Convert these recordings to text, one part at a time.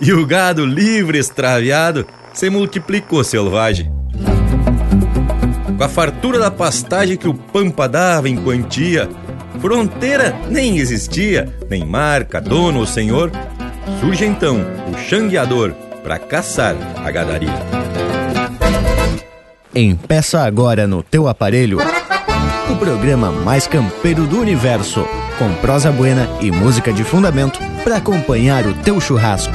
e o gado livre extraviado se multiplicou selvagem. Com a fartura da pastagem que o Pampa dava em quantia, fronteira nem existia, nem marca, dono ou senhor, surge então o xangueador para caçar a gadaria. Empeça agora no teu aparelho o programa mais campeiro do universo, com prosa buena e música de fundamento para acompanhar o teu churrasco.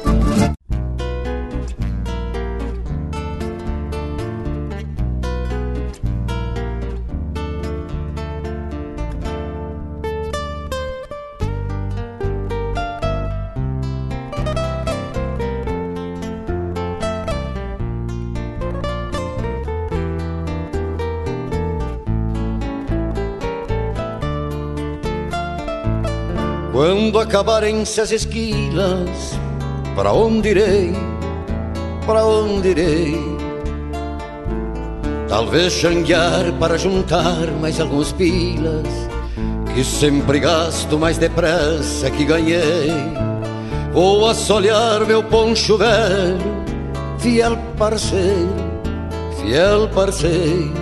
Acabarem-se as esquilas, para onde irei? Para onde irei? Talvez xanguear para juntar mais alguns pilas, que sempre gasto mais depressa que ganhei. Vou assolear meu poncho velho, fiel parceiro, fiel parceiro.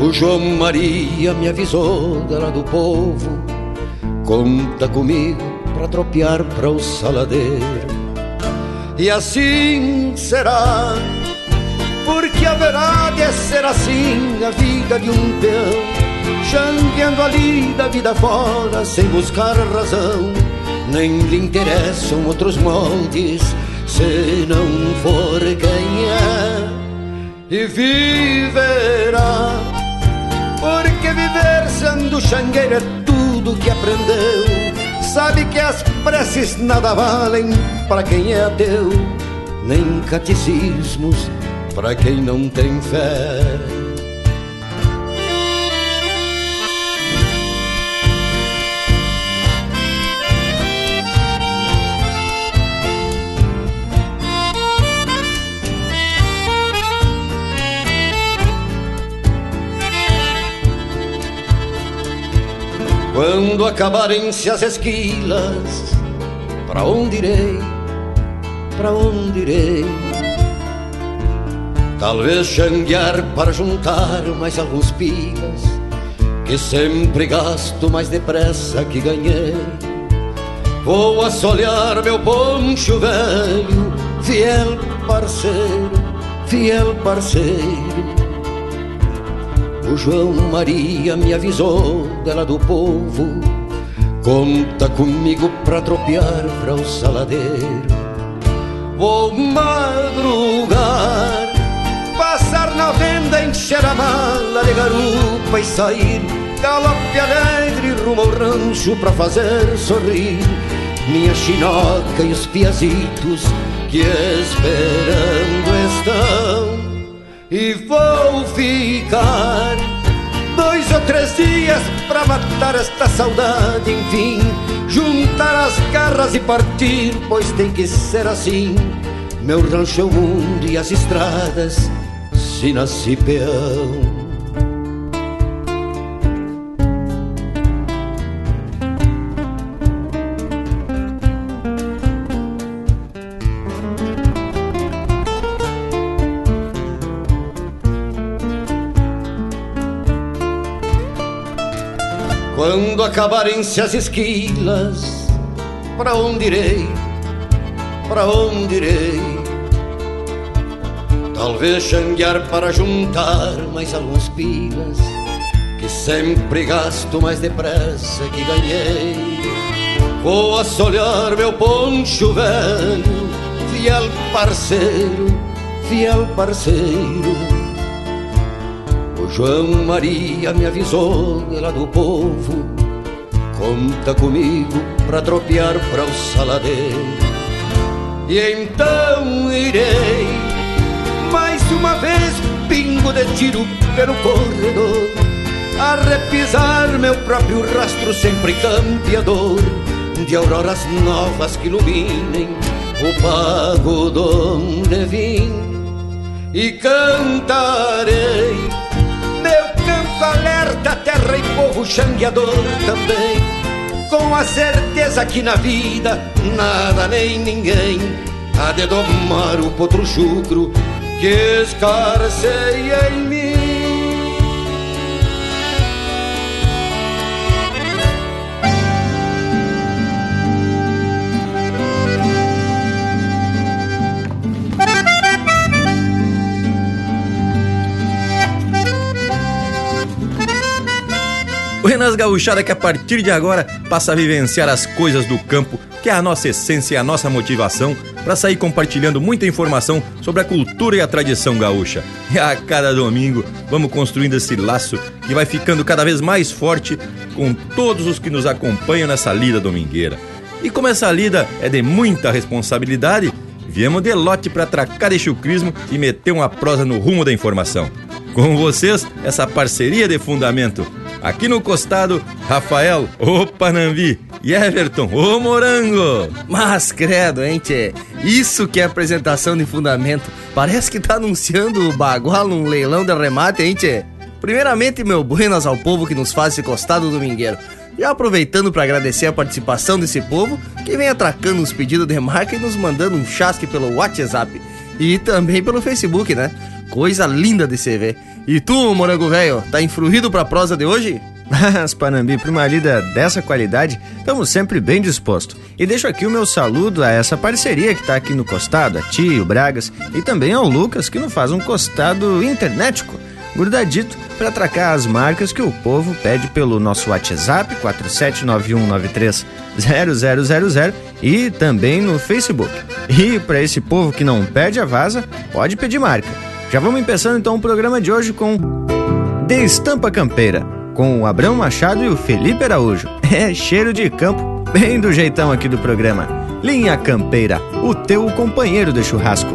O João Maria me avisou dela do povo Conta comigo para tropear para o saladeiro. E assim será, porque haverá de ser assim a vida de um peão, changueando ali da vida fora sem buscar razão. Nem lhe interessam outros moldes, se não for quem é, e viverá. Porque viver sendo xangueiro é que aprendeu. Sabe que as preces nada valem para quem é ateu, nem catecismos para quem não tem fé. Quando acabarem-se as esquilas, para onde irei? Para onde irei? Talvez xanguear para juntar mais alguns pilas, que sempre gasto mais depressa que ganhei. Vou assolear meu poncho velho, fiel parceiro, fiel parceiro o João Maria me avisou dela do povo. Conta comigo pra tropear pra o saladeiro. Vou madrugar, passar na venda, encher a mala de garupa e sair. Galope alegre rumo ao rancho pra fazer sorrir minha chinoca e os piazitos que esperando estão e vou ficar dias para matar esta saudade, enfim, juntar as garras e partir, pois tem que ser assim. Meu rancho é o mundo e as estradas, se nasci peão. Quando acabarem-se as esquilas, para onde irei? Para onde irei? Talvez xanguear para juntar mais alguns pilas, que sempre gasto mais depressa que ganhei. Vou assolear meu poncho velho, fiel parceiro, fiel parceiro João Maria me avisou lá do povo. Conta comigo pra tropear pra o saladeiro. E então irei Mais uma vez pingo de tiro pelo corredor A repisar meu próprio rastro sempre campeador de auroras novas que iluminem o pago donde vim e cantarei alerta, terra e povo xangueador também, com a certeza que na vida nada nem ninguém há de domar o potro chucro que escarceia em mim. Buenas gauchada que a partir de agora passa a vivenciar as coisas do campo, que é a nossa essência e a nossa motivação para sair compartilhando muita informação sobre a cultura e a tradição gaúcha. E a cada domingo vamos construindo esse laço que vai ficando cada vez mais forte com todos os que nos acompanham nessa lida domingueira. E como essa lida é de muita responsabilidade, viemos de lote para atracar de chucrismo e meter uma prosa no rumo da informação. Com vocês, essa parceria de fundamento Aqui no costado, Rafael, o Panambi, e Everton, o Morango. Mas credo, hein, tchê? Isso que é apresentação de fundamento. Parece que tá anunciando o bagual num leilão de remate, hein, tchê? Primeiramente, meu buenas ao povo que nos faz esse costado domingueiro. E aproveitando para agradecer a participação desse povo que vem atracando os pedidos de marca e nos mandando um chasque pelo WhatsApp. E também pelo Facebook, né? Coisa linda de se ver. E tu, morango velho, tá influído pra prosa de hoje? Mas, Panambi, pra uma lida dessa qualidade, estamos sempre bem dispostos. E deixo aqui o meu saludo a essa parceria que tá aqui no costado, a ti, o Bragas, e também ao Lucas, que nos faz um costado internetico, grudadito, para atracar as marcas que o povo pede pelo nosso WhatsApp, 4791930000, e também no Facebook. E para esse povo que não pede a vaza, pode pedir marca. Já vamos começando então o programa de hoje com De Estampa Campeira, com o Abrão Machado e o Felipe Araújo. É cheiro de campo, bem do jeitão aqui do programa. Linha Campeira, o teu companheiro de churrasco.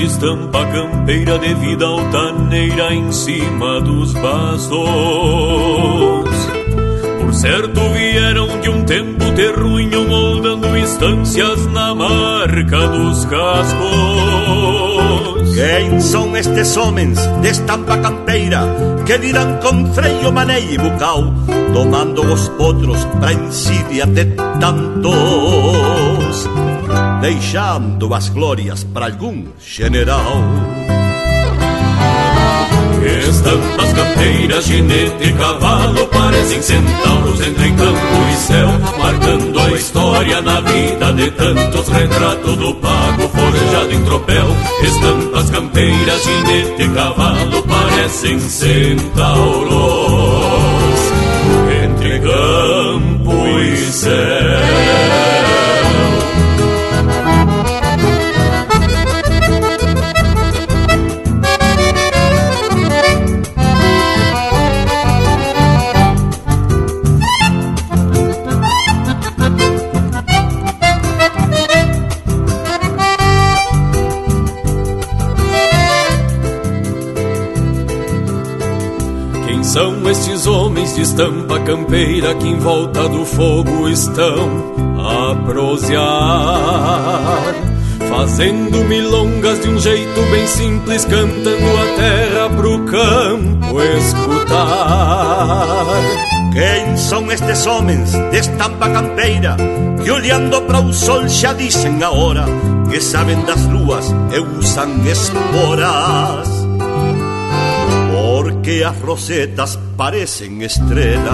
De estampa campeira de vida altaneira em cima dos bastos. Por certo vieram de um tempo terruinho moldando instâncias na marca dos cascos. Quem são estes homens de estampa campeira que dirão com freio, maneio e bucal, tomando os potros pra insídia de tantos? Deixando as glórias para algum general. Estampas campeiras, ginete e cavalo parecem centauros entre campo e céu, marcando a história na vida de tantos retratos do pago forjado em tropel. Estampas campeiras, ginete e cavalo parecem centauros entre campo e céu. De estampa campeira que em volta do fogo estão a prosear, fazendo milongas de um jeito bem simples, cantando a terra pro campo escutar. Quem são estes homens de estampa campeira que olhando para o sol já dizem a hora que sabem das luas e usam esporas? Porque as rosetas parecen estrellas.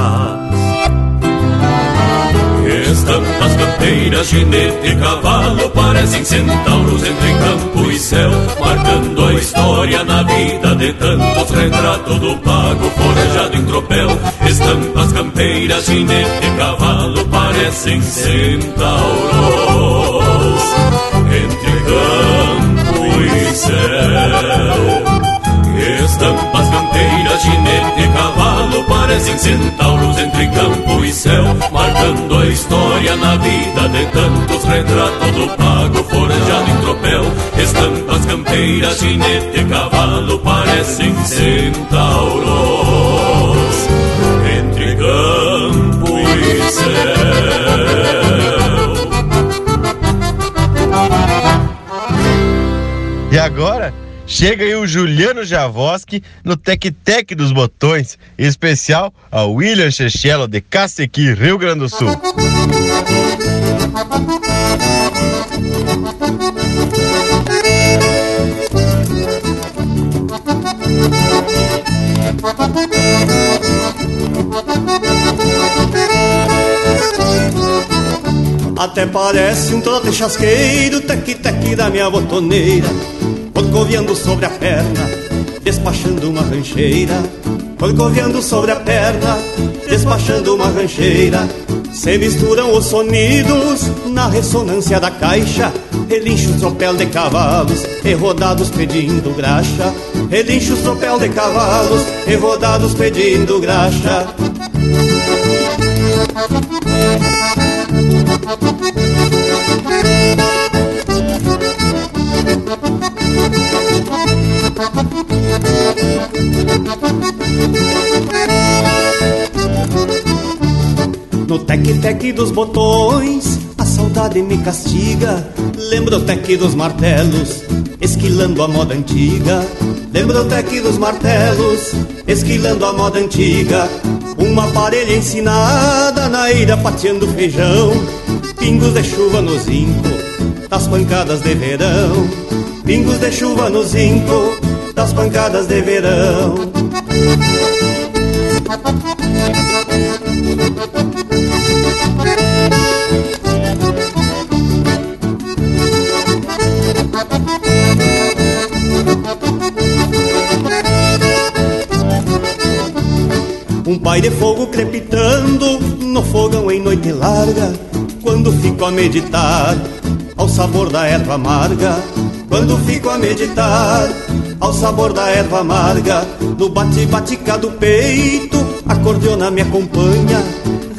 Estampas canteiras, ginete e cavalo parecem centauros entre campo e céu, marcando a história na vida de tantos. Retrato do pago forjado em tropel. Estampas campeiras, ginete e cavalo parecem centauros entre campo e céu. Estampas campeiras, ginete e cavalo parecem centauros entre campo e céu, marcando a história na vida de tantos retratos do pago forjado em tropel. Estampas campeiras, jinete, cavalo parecem centauros entre campo e céu. E agora chega aí o Juliano Javoski no Tec Tec dos Botões, em especial ao William Chechelo de Cacequi, Rio Grande do Sul. Até parece um trote chasqueiro, tec-tec da minha botoneira, corcoviando sobre a perna, despachando uma rancheira. Corcoviando sobre a perna, despachando uma rancheira. Se misturam os sonidos na ressonância da caixa. Relincha o tropel de cavalos e rodados pedindo graxa. Relincha o tropel de cavalos e rodados pedindo graxa. No tec-tec dos botões, a saudade me castiga. Lembro o tec dos martelos, esquilando a moda antiga. Lembro o tec dos martelos, esquilando a moda antiga. Uma parelha ensinada na ira pateando feijão. Pingos de chuva no zinco, das pancadas de verão. Pingos de chuva no zinco, das pancadas de verão. Um pai de fogo crepitando no fogão em noite larga. Quando fico a meditar ao sabor da erva amarga. Quando fico a meditar ao sabor da erva amarga. No bate-batica do peito, a cordiona me acompanha.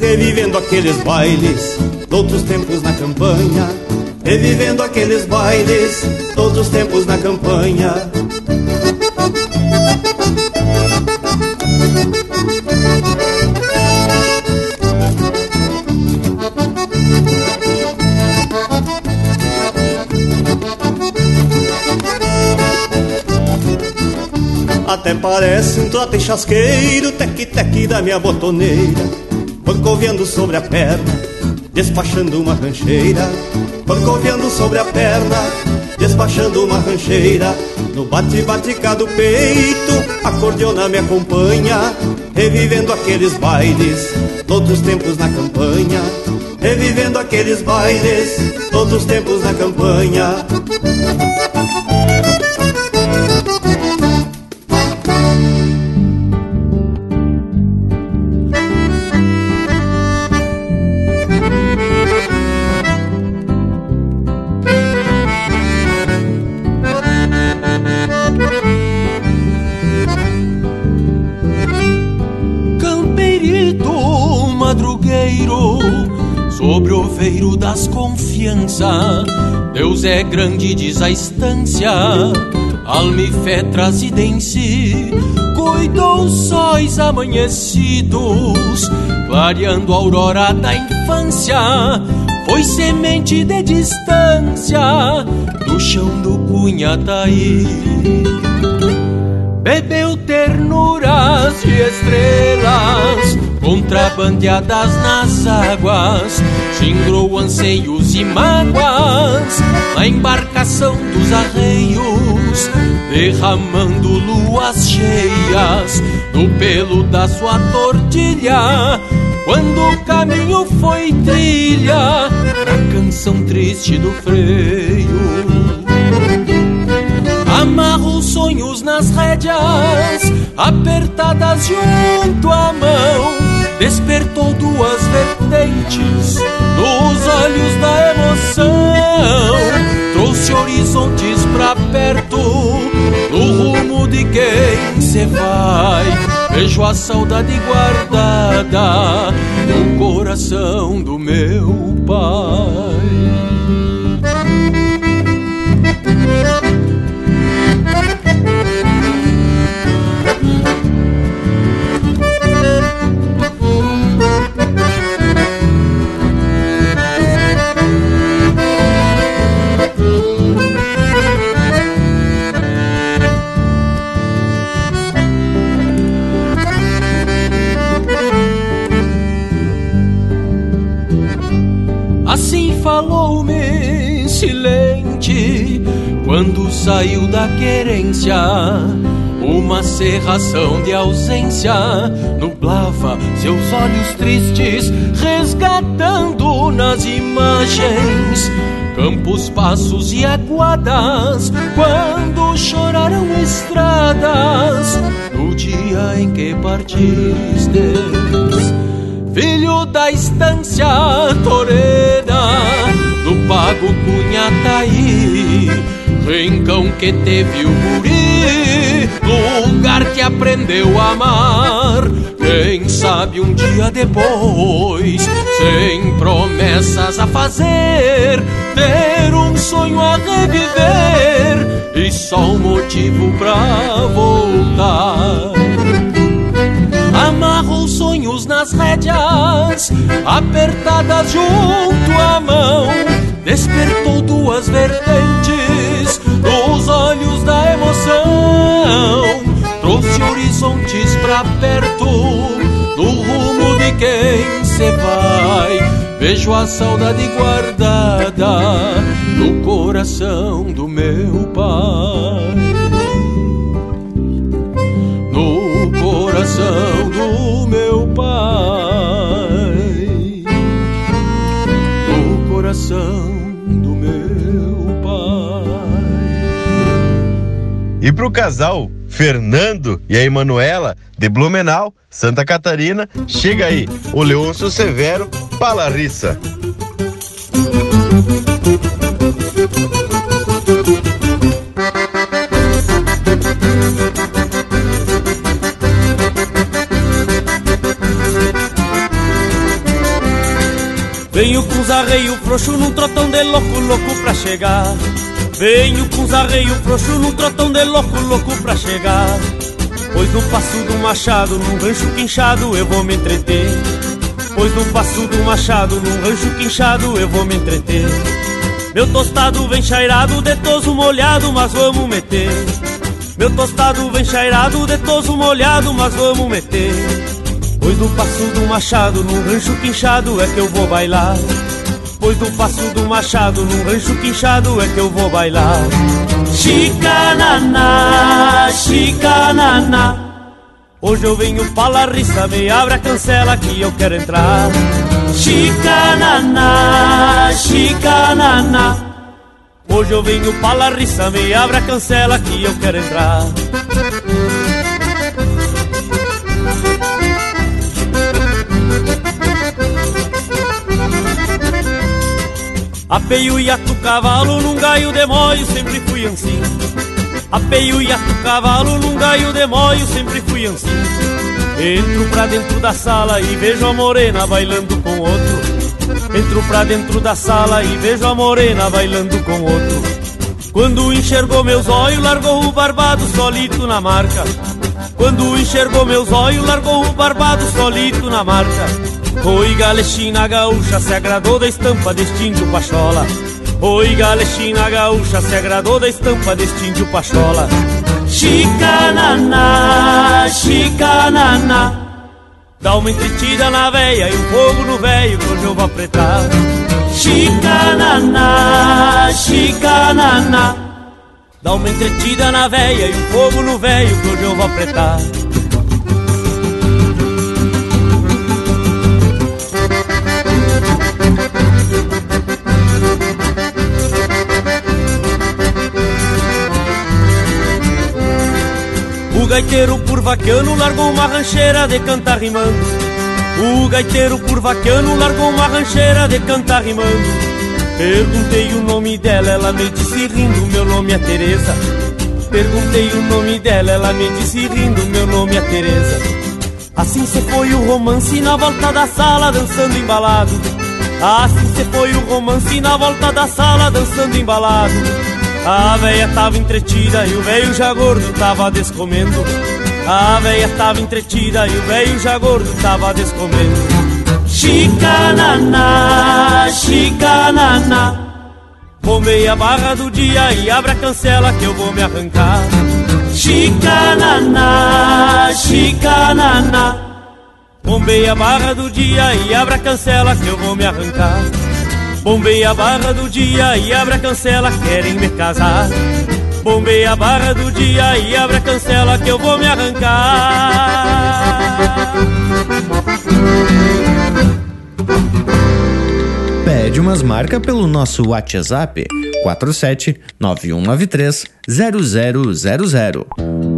Revivendo aqueles bailes outros tempos na campanha. Revivendo aqueles bailes outros tempos na campanha. Parece um trote chasqueiro, tec-tec da minha botoneira, corcoviando sobre a perna, despachando uma rancheira, corcoviando sobre a perna, despachando uma rancheira, no bate-batica do peito, a cordiona me acompanha, revivendo aqueles bailes, todos os tempos na campanha, revivendo aqueles bailes, todos os tempos na campanha. Grande, diz a estância, almifé trazida em si, cuidou sóis amanhecidos, clareando a aurora da infância, foi semente de distância, do chão do Cunhataí. Bebeu ternuras de estrelas contrabandeadas nas águas, xingrou anseios e mágoas na embarcação dos arreios, derramando luas cheias no pelo da sua tortilha. Quando o caminho foi trilha, na canção triste do freio. Amarro os sonhos nas rédeas, apertadas junto à mão. Despertou duas vertentes nos olhos da emoção. Trouxe horizontes pra perto, no rumo de quem se vai. Vejo a saudade guardada no coração do meu pai. Saiu da querência. Uma serração de ausência nublava seus olhos tristes, resgatando nas imagens campos, passos e aguadas. Quando choraram estradas no dia em que partistes filho da estância torena, no pago Cunhataí, rincão que teve o guri, lugar que aprendeu a amar. Quem sabe um dia depois, sem promessas a fazer, ter um sonho a reviver e só um motivo pra voltar amarrou sonhos nas rédeas, apertadas junto à mão, despertou duas vertentes emoção, trouxe horizontes pra perto do rumo de quem se vai. Vejo a saudade guardada no coração do meu pai. coração do meu E pro casal Fernando e a Emanuela de Blumenau, Santa Catarina, chega aí o Leôncio Severo Palarissa. Venho com os arreio frouxo num trotão de louco, louco pra chegar. Venho com os arreio frouxo num trotão de louco, louco pra chegar. Pois no passo do machado, num rancho quinchado, eu vou me entreter. Pois no passo do machado, num rancho quinchado, eu vou me entreter. Meu tostado vem chairado, de toso molhado, mas vamos meter. Meu tostado vem chairado, de toso molhado, mas vamos meter. Pois no passo do machado, num rancho quinchado, é que eu vou bailar. Pois no passo do machado, num rancho quinchado, é que eu vou bailar. Chicanana, chicanana. Hoje eu venho pra Larissa, me abre a cancela que eu quero entrar. Chicanana, chicanana. Hoje eu venho pra Larissa, me abre a cancela que eu quero entrar. Apeio e ato cavalo num gaio de moio, sempre fui assim. Apeio e ato cavalo num gaio de moio, sempre fui assim. Entro pra dentro da sala e vejo a morena bailando com outro. Entro pra dentro da sala e vejo a morena bailando com outro. Quando enxergou meus olhos, largou o barbado solito na marca. Quando enxergou meus olhos, largou o barbado solito na marca. Oi, galechina gaúcha, se agradou da estampa deste índio pachola. Oi, galechina gaúcha, se agradou da estampa deste índio pachola. Chicanana, chicanana. Dá uma entretida na veia e um fogo no velho que hoje eu vou apretar. Chicanana, chicanana. Dá uma entretida na veia e um fogo no velho que hoje eu vou apretar. Gaiteiro por vaquiano largou uma rancheira de cantar rimando. O gaiteiro por vaquiano largou uma rancheira de cantar rimando. Perguntei o nome dela, ela me disse rindo, meu nome é Teresa. Perguntei o nome dela, ela me disse rindo, meu nome é Teresa. Assim se foi o romance na volta da sala dançando embalado. Assim se foi o romance na volta da sala dançando embalado. A véia tava entretida e o velho já gordo tava descomendo. A véia tava entretida e o velho já gordo tava descomendo. Chicanana, chicanana. Bombei a barra do dia e abre a cancela que eu vou me arrancar. Chicanana, chicanana. Bombei a barra do dia e abre a cancela que eu vou me arrancar. Bombei a barra do dia e abre a cancela, querem me casar. Bombei a barra do dia e abre a cancela que eu vou me arrancar. Pede umas marcas pelo nosso WhatsApp 47 9193 0000.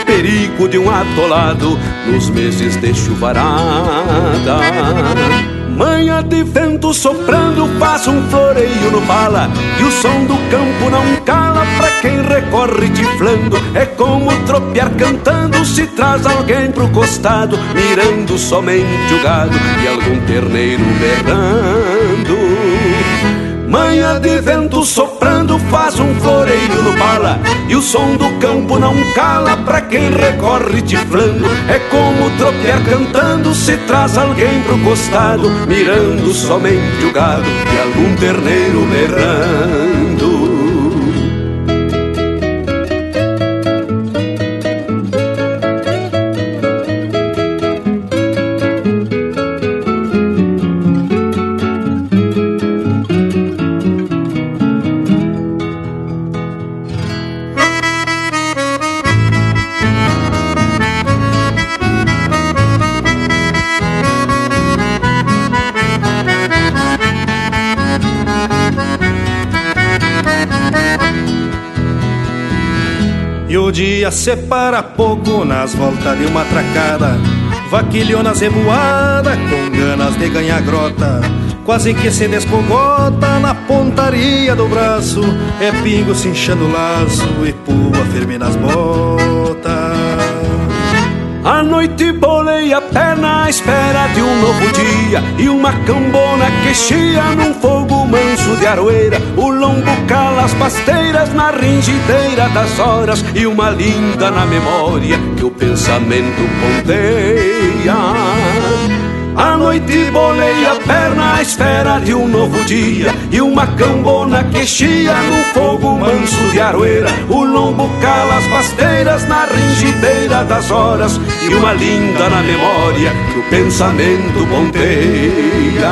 Perigo de um atolado nos meses de chuvarada Manha de vento soprando faz um floreio no pala E o som do campo não cala pra quem recorre tiflando. É como tropear cantando se traz alguém pro costado Mirando somente o gado e algum terneiro berrando Manha de vento soprando faz um floreio no pala E o som do campo não cala pra quem recorre tiflando É como tropear cantando se traz alguém pro costado Mirando somente o gado e algum terneiro berrando dia separa pouco nas voltas de uma tracada. Vaquilhona revoada com ganas de ganhar grota. Quase que se descogota na pontaria do braço. É pingo se inchando o laço e pua firme nas botas. A noite bolei a perna à espera de um novo dia. E uma cambona que chia num fogo manso de aroeira O lombo cala as pasteiras na ringideira das horas E uma linda na memória que o pensamento ponteia. A noite bolei a perna à espera de um novo dia E uma cambona que chia fogo manso de aroeira O lombo cala as pasteiras na ringideira das horas E uma linda na memória que o pensamento ponteia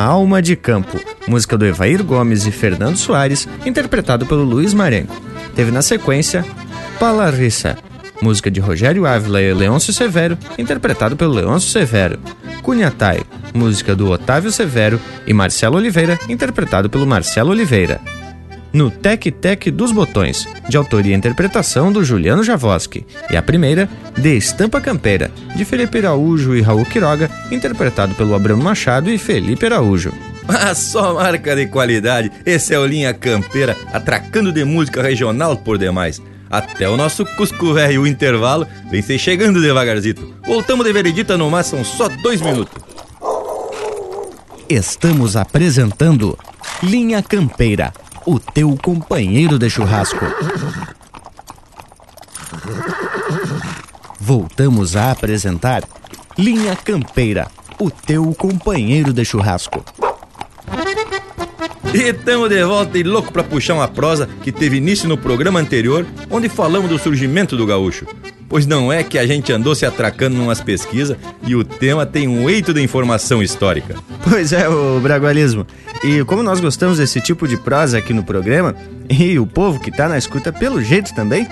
Alma de Campo, música do Evair Gomes e Fernando Soares, interpretado pelo Luiz Marenco. Teve na sequência Palarissa, música de Rogério Ávila e Leôncio Severo, interpretado pelo Leôncio Severo. Cunhatai, música do Otávio Severo e Marcelo Oliveira, interpretado pelo Marcelo Oliveira. No Tec Tec dos Botões, de autoria e interpretação do Juliano Javoski. E a primeira, De Estampa Campeira, de Felipe Araújo e Raul Quiroga, interpretado pelo Abramo Machado e Felipe Araújo. Ah, só marca de qualidade. Esse é o Linha Campeira, atracando de música regional por demais. Até o nosso Cusco Velho, o intervalo, vem se chegando devagarzito. Voltamos de veredita no mar, são só dois minutos. Estamos apresentando Linha Campeira, o teu companheiro de churrasco. Voltamos a apresentar Linha Campeira, o teu companheiro de churrasco. E estamos de volta e louco para puxar uma prosa que teve início no programa anterior, onde falamos do surgimento do gaúcho. Pois não é que a gente andou se atracando numas pesquisas e o tema tem um eito de informação histórica. Pois é, o Bragualismo. E como nós gostamos desse tipo de prosa aqui no programa, e o povo que tá na escuta pelo jeito também,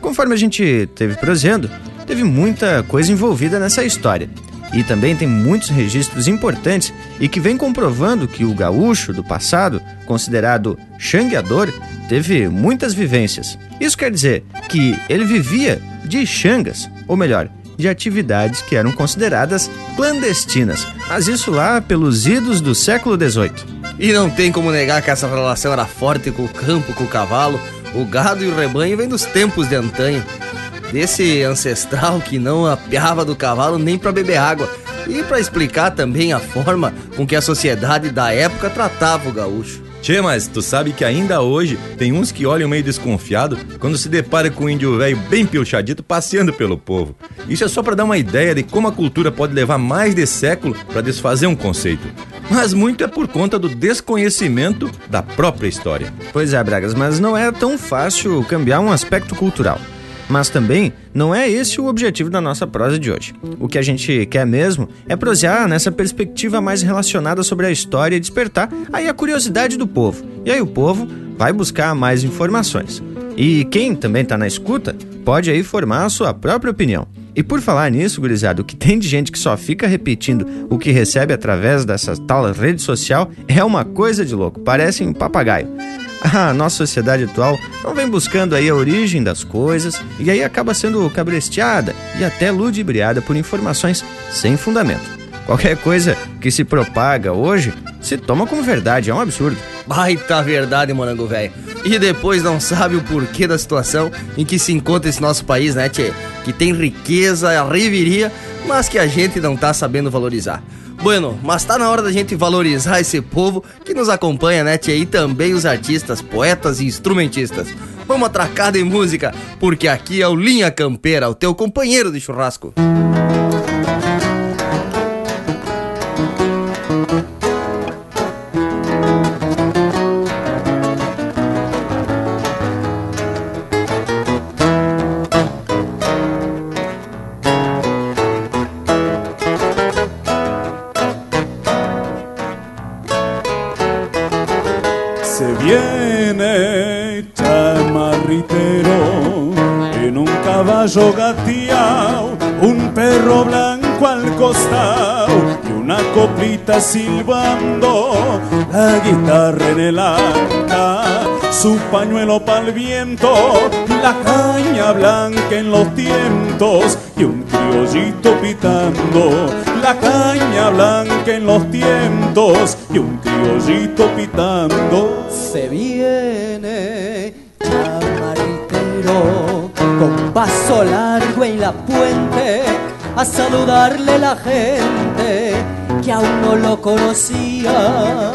conforme a gente teve prosendo, teve muita coisa envolvida nessa história. E também tem muitos registros importantes e que vem comprovando que o gaúcho do passado, considerado xangueador, teve muitas vivências. Isso quer dizer que ele vivia de xangas, ou melhor, de atividades que eram consideradas clandestinas, mas isso lá pelos idos do século XVIII. E não tem como negar que essa relação era forte com o campo, com o cavalo, o gado e o rebanho vem dos tempos de antanho desse ancestral que não apiava do cavalo nem para beber água. E para explicar também a forma com que a sociedade da época tratava o gaúcho. Tchê, mas tu sabe que ainda hoje tem uns que olham meio desconfiado quando se depara com um índio velho bem pilchadito passeando pelo povo. Isso é só para dar uma ideia de como a cultura pode levar mais de século para desfazer um conceito. Mas muito é por conta do desconhecimento da própria história. Pois é, Bragas, mas não é tão fácil cambiar um aspecto cultural. Mas também não é esse o objetivo da nossa prosa de hoje. O que a gente quer mesmo é prosear nessa perspectiva mais relacionada sobre a história e despertar aí a curiosidade do povo. E aí o povo vai buscar mais informações. E quem também está na escuta pode aí formar a sua própria opinião. E por falar nisso, gurizada, o que tem de gente que só fica repetindo o que recebe através dessa tal rede social é uma coisa de louco, parece um papagaio. A nossa sociedade atual não vem buscando aí a origem das coisas e aí acaba sendo cabresteada e até ludibriada por informações sem fundamento. Qualquer coisa que se propaga hoje se toma como verdade, é um absurdo. Baita verdade, morango velho. E depois não sabe o porquê da situação em que se encontra esse nosso país, né, tchê? Que tem riqueza, reviria, mas que a gente não tá sabendo valorizar. Bueno, mas tá na hora da gente valorizar esse povo que nos acompanha, né, tia? E também os artistas, poetas e instrumentistas. Vamos atracar de música, porque aqui é o Linha Campeira, o teu companheiro de churrasco. Un perro blanco al costado y una coplita silbando, la guitarra en el arca, su pañuelo pa'l viento, la caña blanca en los tientos y un criollito pitando, la caña blanca en los tientos y un criollito pitando. Se viene chamaritero con paso largo en la puente a saludarle la gente que aún no lo conocía,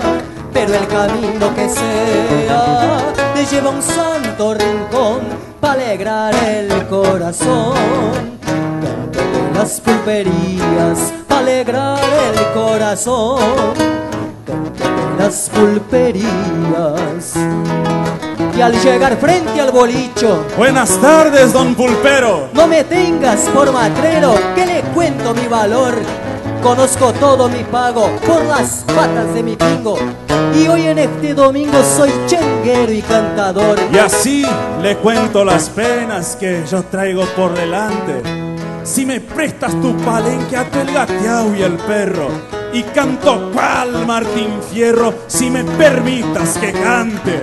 pero el camino que sea le lleva a un santo rincón para alegrar el corazón. Las pulperías para alegrar el corazón. Canto de las pulperías y al llegar frente al bolicho. Buenas tardes, don Pulpero. No me tengas por matrero, que le cuento mi valor. Conozco todo mi pago por las patas de mi pingo. Y hoy en este domingo soy chenguero y cantador. Y así le cuento las penas que yo traigo por delante. Si me prestas tu palenque a el gateao y el perro. Y canto cual Martín Fierro, si me permitas que cante.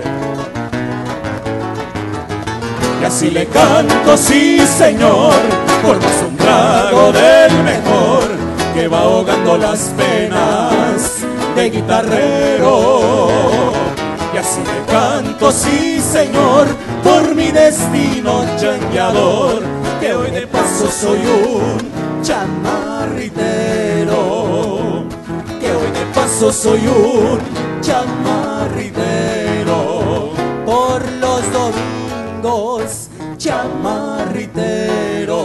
Y así le canto, sí señor, por más un trago del mejor que va ahogando las penas de guitarrero. Y así le canto, sí señor, por mi destino changueador, que hoy de paso soy un chamarritero. Que hoy de paso soy un chamarritero. Por los domingos, chamarritero.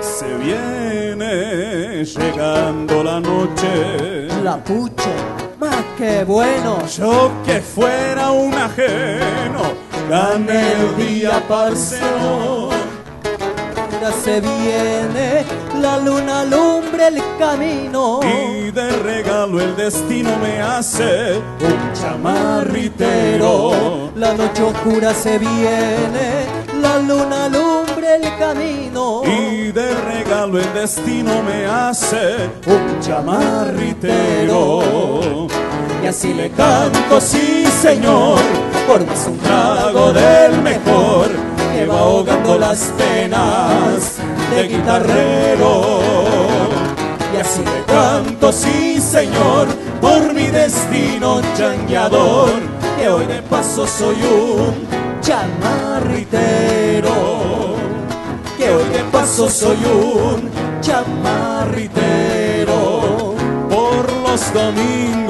Se viene llegando la noche. La pucha, más que bueno. Yo que fuera un ajeno, gané el día parcero. Se viene, la luna alumbra el camino. Y de regalo el destino me hace un chamarritero. La noche oscura se viene, la luna alumbra el camino. Y de regalo el destino me hace un chamarritero. Y así le Canto sí señor, por más un trago del mejor que va ahogando las penas de guitarrero. Y así le canto sí señor, por mi destino changueador, que hoy de paso soy un chamarritero. Que hoy de paso soy un chamarritero. Por los domingos,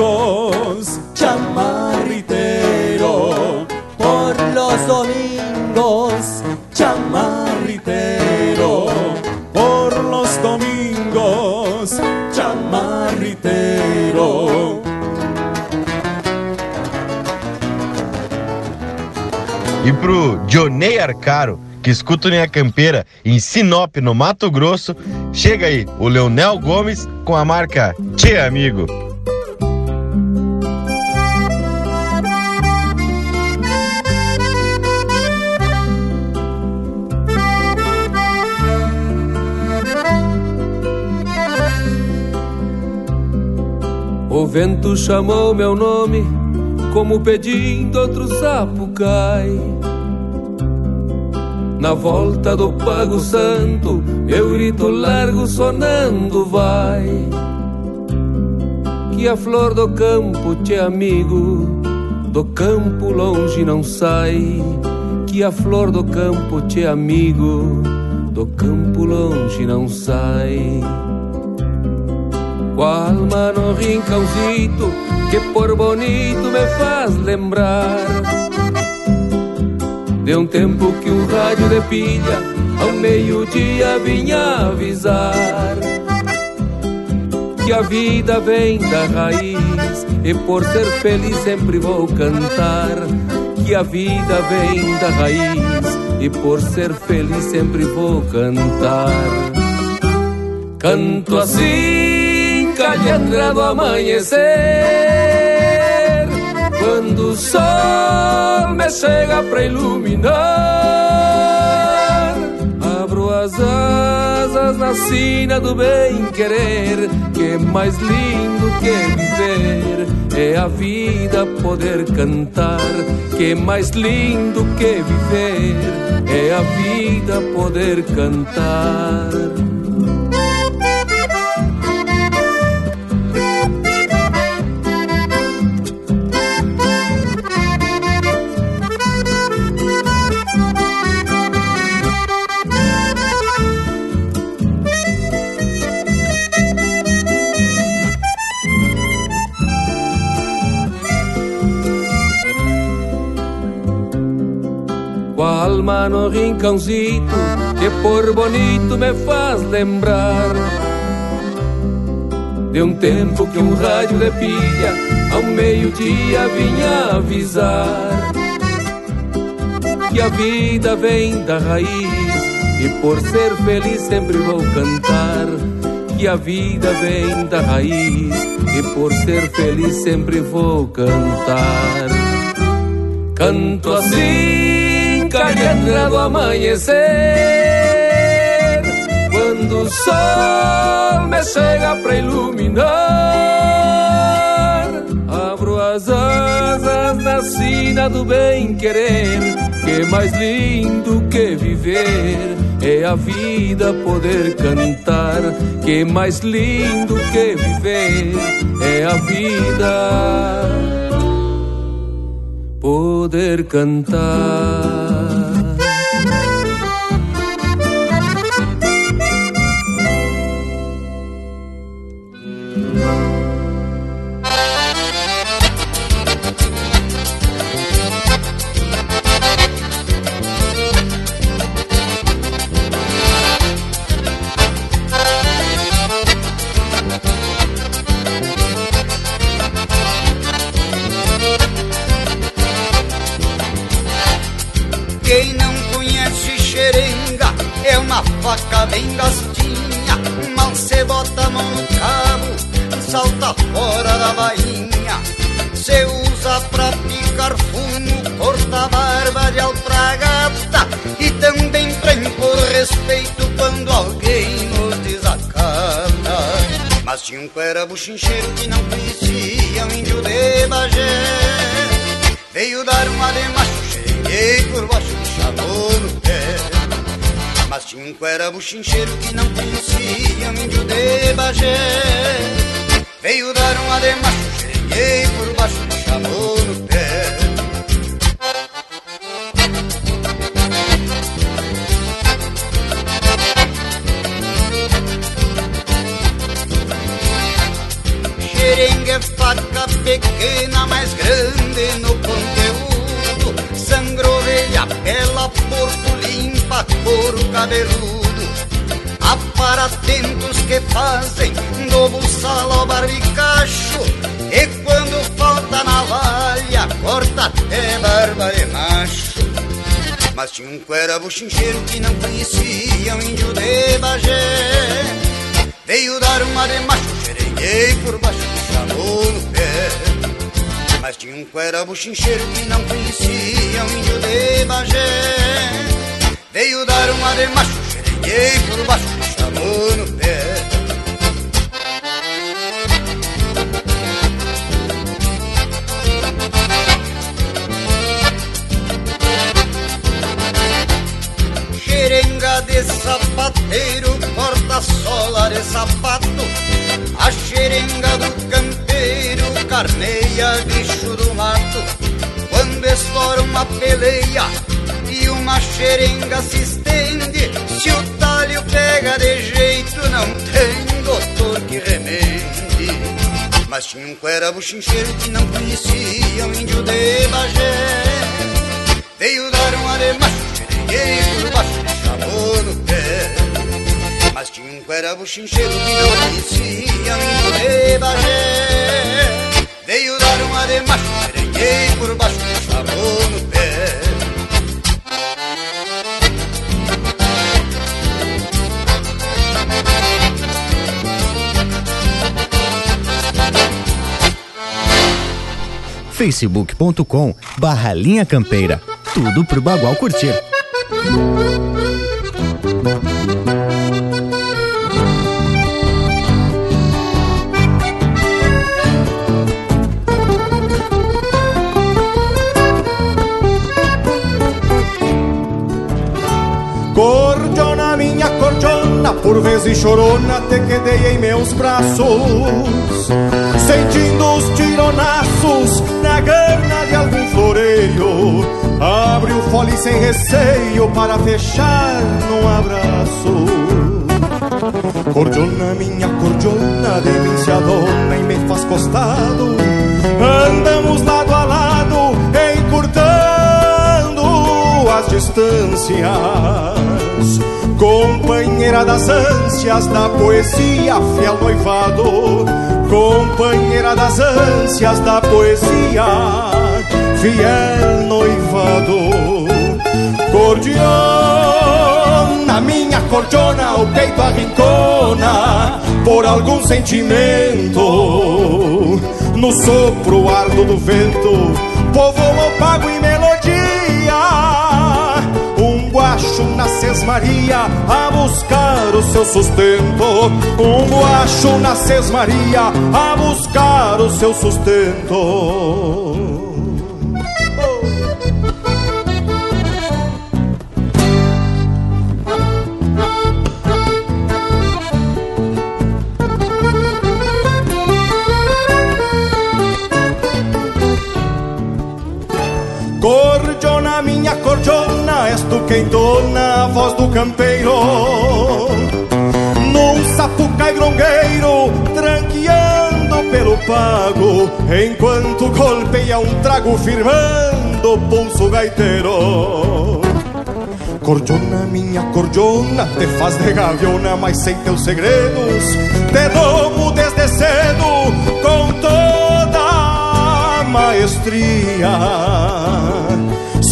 E pro Jonei Arcaro, que escuta Linha Campeira em Sinop, no Mato Grosso, chega aí o Leonel Gomes com a marca Tchê Amigo. O vento chamou meu nome, como pedindo outro sapo cai. Na volta do Pago Santo, eu grito largo sonando vai. Que a flor do campo te amigo, do campo longe não sai. Que a flor do campo te amigo, do campo longe não sai. Com a alma no rincãozito que por bonito me faz lembrar de um tempo que um rádio de pilha ao meio-dia vinha avisar que a vida vem da raiz e por ser feliz sempre vou cantar que a vida vem da raiz e por ser feliz sempre vou cantar. Canto assim calhandra do amanhecer o sol me chega pra iluminar. Abro as asas na sina do bem querer que é mais lindo que viver. É a vida poder cantar que é mais lindo que viver. É a vida poder cantar rincãozito Que por bonito me faz lembrar De um tempo que um rádio de pilha Ao meio-dia vinha avisar Que a vida vem da raiz E por ser feliz sempre vou cantar Que a vida vem da raiz E por ser feliz sempre vou cantar. Canto assim, calhandra do amanhecer Quando o sol me chega pra iluminar Abro as asas na sina do bem querer Que é mais lindo que viver É a vida poder cantar Que é mais lindo que viver É a vida poder cantar. Era buchincheiro que não conhecia o índio de Bagé. Veio dar uma de macho, cheguei por baixo, me chamou no pé. Mas tinha um cuera buchincheiro que não conhecia o índio de Bagé. Veio dar uma de macho, cheguei por baixo, me chamou no pé. Pequena, mais grande no conteúdo. Sangra ovelha, pela, porco limpa, couro cabeludo. Aparatentos que fazem do buçal ao barbicacho. E quando falta navalha, corta até barba de macho. Mas tinha um cuera buchincheiro que não conhecia o índio de Bagé. Veio dar uma de macho, xerenguei por baixo chamou no pé. Mas tinha um cuera buchincheiro que não conhecia o índio de Bagé. Veio dar uma de macho, xerenguei por baixo, chamou no pé. Xerenga de sapateiro, corta sola de sapato a xerenga do carneia bicho do mato Quando estoura uma peleia e uma xerenga se estende Se o talho pega de jeito não tem doutor que remende. Mas tinha um cuera buchincheiro que não conhecia o índio de Bagé. Veio dar uma de macho, xerenguei por baixo, no pé mas tinha um cuera buchincheiro que não conhecia índio de Bagé Veio dar uma de macho, merenguei por baixo, chamou no pé facebook.com barra linha campeira. Tudo pro Bagual curtir. Por vezes chorona te quedei em meus braços Sentindo os tironaços na gana de algum floreio. Abre o fole sem receio para fechar num abraço. Cordiona, minha cordiona, de e me faz costado. Andamos lado a lado, encurtando as distâncias Companheira das ânsias da poesia, fiel noivado. Companheira das ânsias da poesia, fiel noivado. Cordiona, minha cordiona, o peito arrincona por algum sentimento. No sopro ardo do vento, povo opago e guacho Sesmaria a buscar o seu sustento. Um guacho na Sesmaria a buscar o seu sustento. que entona a voz do campeiro Num sapucai grongueiro Tranqueando pelo pago Enquanto golpeia um trago Firmando o pulso gaiteiro Cordiona, minha cordiona, te faz de gaviona, mas sem teus segredos. Te domo desde cedo com toda a maestria.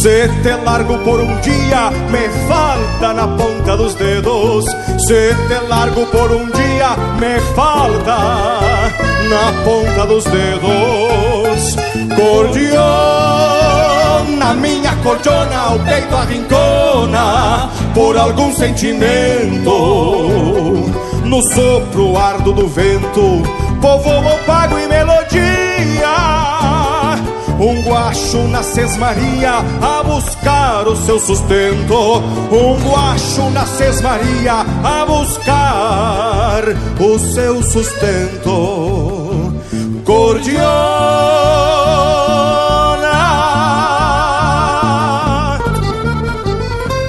Se te largo por um dia, me falta na ponta dos dedos. Se te largo por um dia, me falta na ponta dos dedos. Cordiona na minha cordiona o peito arrincona por algum sentimento. No sopro ardo do vento, povo pago e melodia. Um guacho na sesmaria a buscar o seu sustento. Um guacho na sesmaria a buscar o seu sustento. Cordiona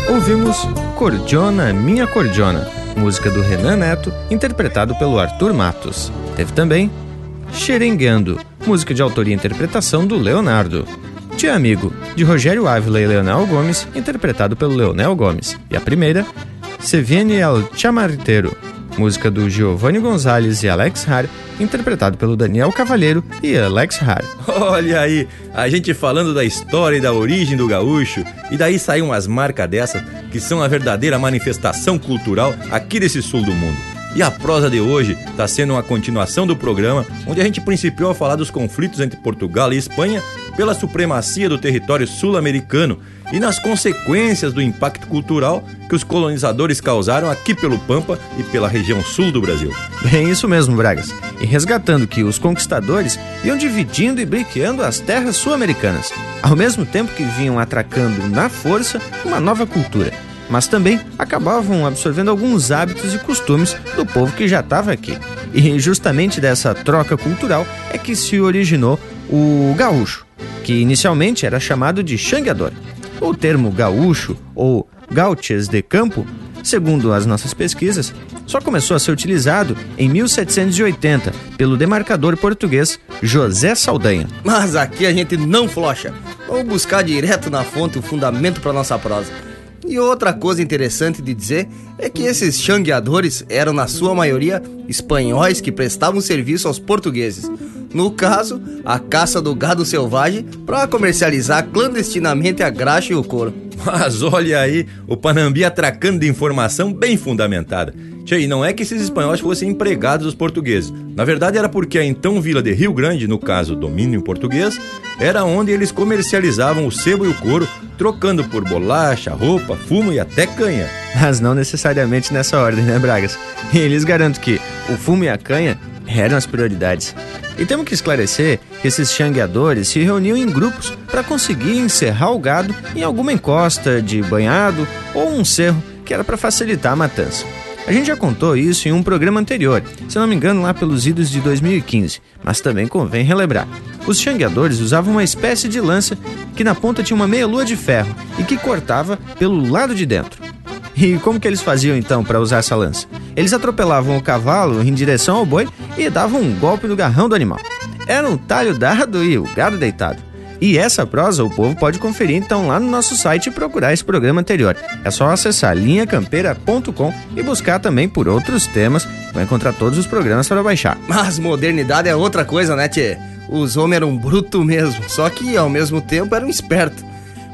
ouvimos Cordiona, Minha Cordiona, música do Renan Neto, interpretado pelo Arthur Matos. Teve também Xerenguendo, música de autoria e interpretação do Leonardo. Tia Amigo, de Rogério Ávila e Leonel Gomes, interpretado pelo Leonel Gomes. E a primeira, Se Viene el Chamartero, música do Giovanni Gonzalez e Alex Har, interpretado pelo Daniel Cavalheiro e Alex Har. Olha aí, a gente falando da história e da origem do gaúcho, e daí saem umas marcas dessas que são a verdadeira manifestação cultural aqui desse sul do mundo. E a prosa de hoje está sendo uma continuação do programa, onde a gente principiou a falar dos conflitos entre Portugal e Espanha pela supremacia do território sul-americano e nas consequências do impacto cultural que os colonizadores causaram aqui pelo Pampa e pela região sul do Brasil. Bem, isso mesmo, Bragas. E resgatando que os conquistadores iam dividindo e briqueando as terras sul-americanas, ao mesmo tempo que vinham atracando na força uma nova cultura mas também acabavam absorvendo alguns hábitos e costumes do povo que já estava aqui. E justamente dessa troca cultural é que se originou o gaúcho, que inicialmente era chamado de xangueador. O termo gaúcho ou gauches de campo, segundo as nossas pesquisas, só começou a ser utilizado em 1780 pelo demarcador português José Saldanha. Mas aqui a gente não flocha. Vamos buscar direto na fonte o fundamento para nossa prosa. E outra coisa interessante de dizer é que esses xangueadores eram, na sua maioria, espanhóis que prestavam serviço aos portugueses. No caso, a caça do gado selvagem para comercializar clandestinamente a graxa e o couro. Mas olha aí, o Panambi atracando de informação bem fundamentada. Tchê, e não é que esses espanhóis fossem empregados dos portugueses. Na verdade, era porque a então vila de Rio Grande, no caso domínio português, era onde eles comercializavam o sebo e o couro, trocando por bolacha, roupa, fumo e até canha. Mas não necessariamente nessa ordem, né, Bragas? Eles garantem que o fumo e a canha eram as prioridades. E temos que esclarecer que esses xangueadores se reuniam em grupos para conseguir encerrar o gado em alguma encosta de banhado ou um cerro que era para facilitar a matança. A gente já contou isso em um programa anterior, se não me engano lá pelos idos de 2015, mas também convém relembrar. Os xangueadores usavam uma espécie de lança que na ponta tinha uma meia-lua de ferro e que cortava pelo lado de dentro. E como que eles faziam então para usar essa lança? Eles atropelavam o cavalo em direção ao boi e davam um golpe no garrão do animal. Era um talho dado e o gado deitado. E essa prosa o povo pode conferir então lá no nosso site e procurar esse programa anterior. É só acessar linhacampeira.com e buscar também por outros temas. Vai encontrar todos os programas para baixar. Mas modernidade é outra coisa, né, Tchê? Os homens eram bruto mesmo, só que ao mesmo tempo eram espertos.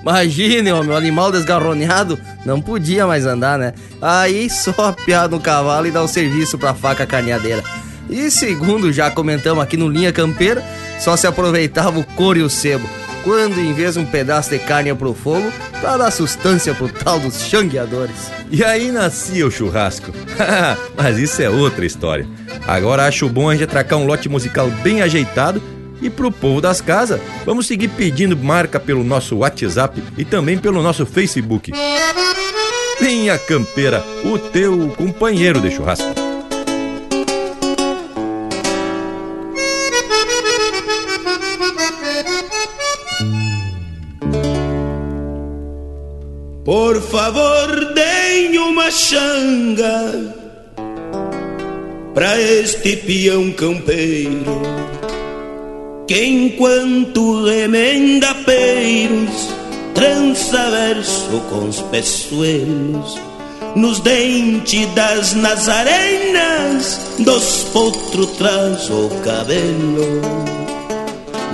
Imagine, o meu animal desgarroneado não podia mais andar, né? Aí só apiar no cavalo e dar o serviço pra faca carneadeira. E segundo já comentamos aqui no Linha Campeira, só se aproveitava o couro e o sebo quando em vez um pedaço de carne pro fogo, para dar sustância pro tal dos xangueadores. E aí nascia o churrasco. Mas isso é outra história. Agora acho bom a gente atracar um lote musical bem ajeitado e pro povo das casas, vamos seguir pedindo marca pelo nosso WhatsApp e também pelo nosso Facebook. Linha Campeira, o teu companheiro de churrasco. Xanga pra este peão campeiro que enquanto remenda peiros trança verso com os peçoelos nos dentes das nazarenas dos potros traz o cabelo.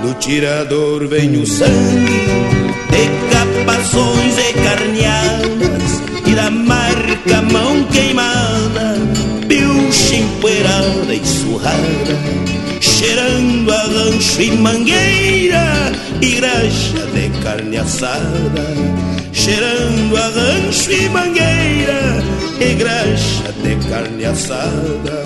No tirador vem o sangue de capazões e carneadas e da marca mão queimada pilcha empoeirada e surrada cheirando a rancho e mangueira e graxa de carne assada cheirando a rancho e mangueira e graxa de carne assada.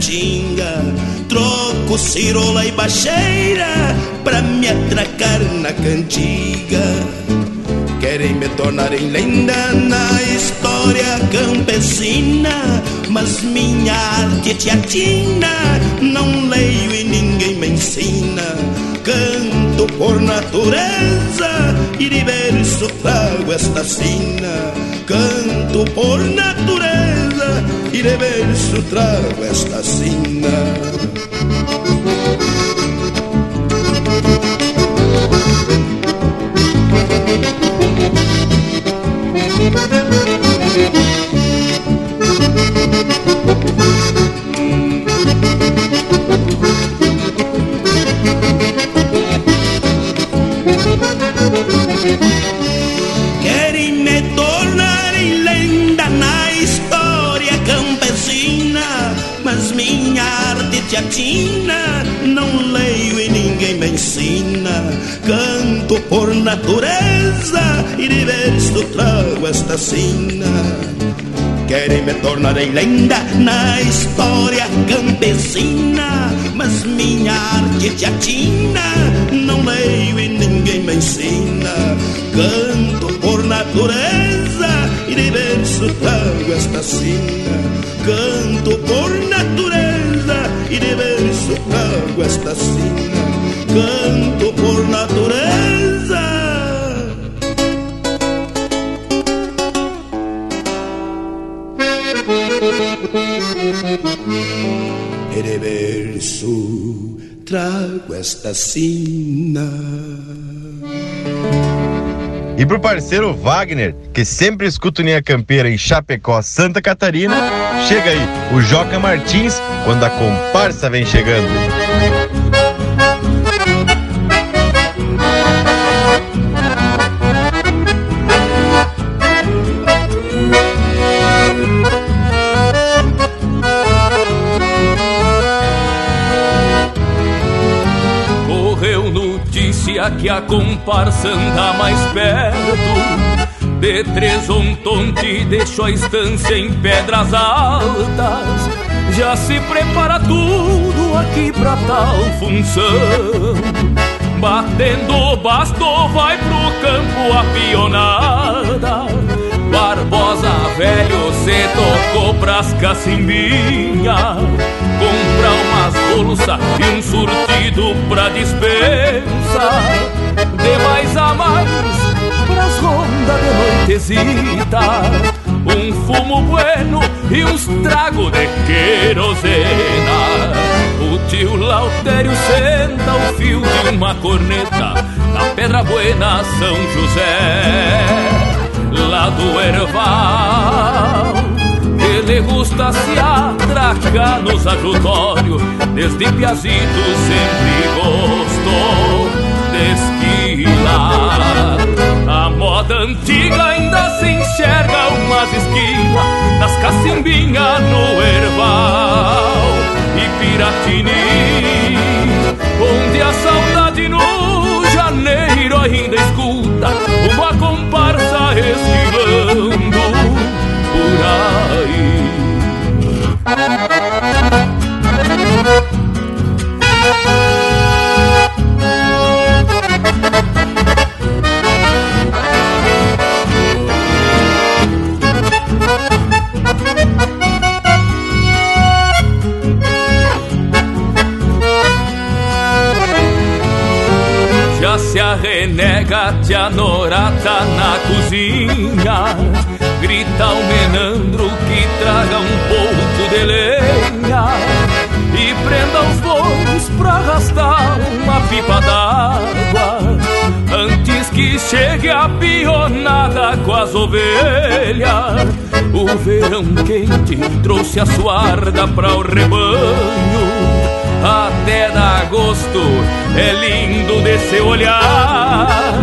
Da caatinga. Troco cirola e baixeira pra me atracar na cantiga. Querem me tornar em lenda na história campesina, mas minha arte teatina não leio e ninguém me ensina. Canto por natureza e de verso trago esta sina. Canto por natureza e de verso trago esta sina. Querem não leio e ninguém me ensina. Canto por natureza e de verso trago esta sina. Querem me tornar em lenda na história campesina, mas minha arte teatina não leio e ninguém me ensina. Canto por natureza e de verso trago esta sina. Canto por natureza e de verso trago esta sina. Canto por natureza. E de verso trago esta sina. E pro parceiro Wagner, que sempre escuta Linha Campeira em Chapecó, Santa Catarina, chega aí o Joca Martins quando a comparsa vem chegando. Correu notícia que a comparsa anda mais perto De Tresontonte deixou a estância em pedras altas. Já se prepara tudo aqui pra tal função. Batendo basto vai pro campo a pionada. Barbosa velho se tocou pras cacimbinha. Comprar umas bolsas e um surtido pra dispensa. De mais a mais de noitezita Um fumo bueno e uns trago de querosena O tio Lautério senta o fio de uma corneta Na Pedra Buena São José lá do Erval. Ele gusta se atracar nos ajutórios, desde Piazito sempre ovelhas O verão quente trouxe a suarda pra o rebanho. Até dar gosto é lindo de se olhar.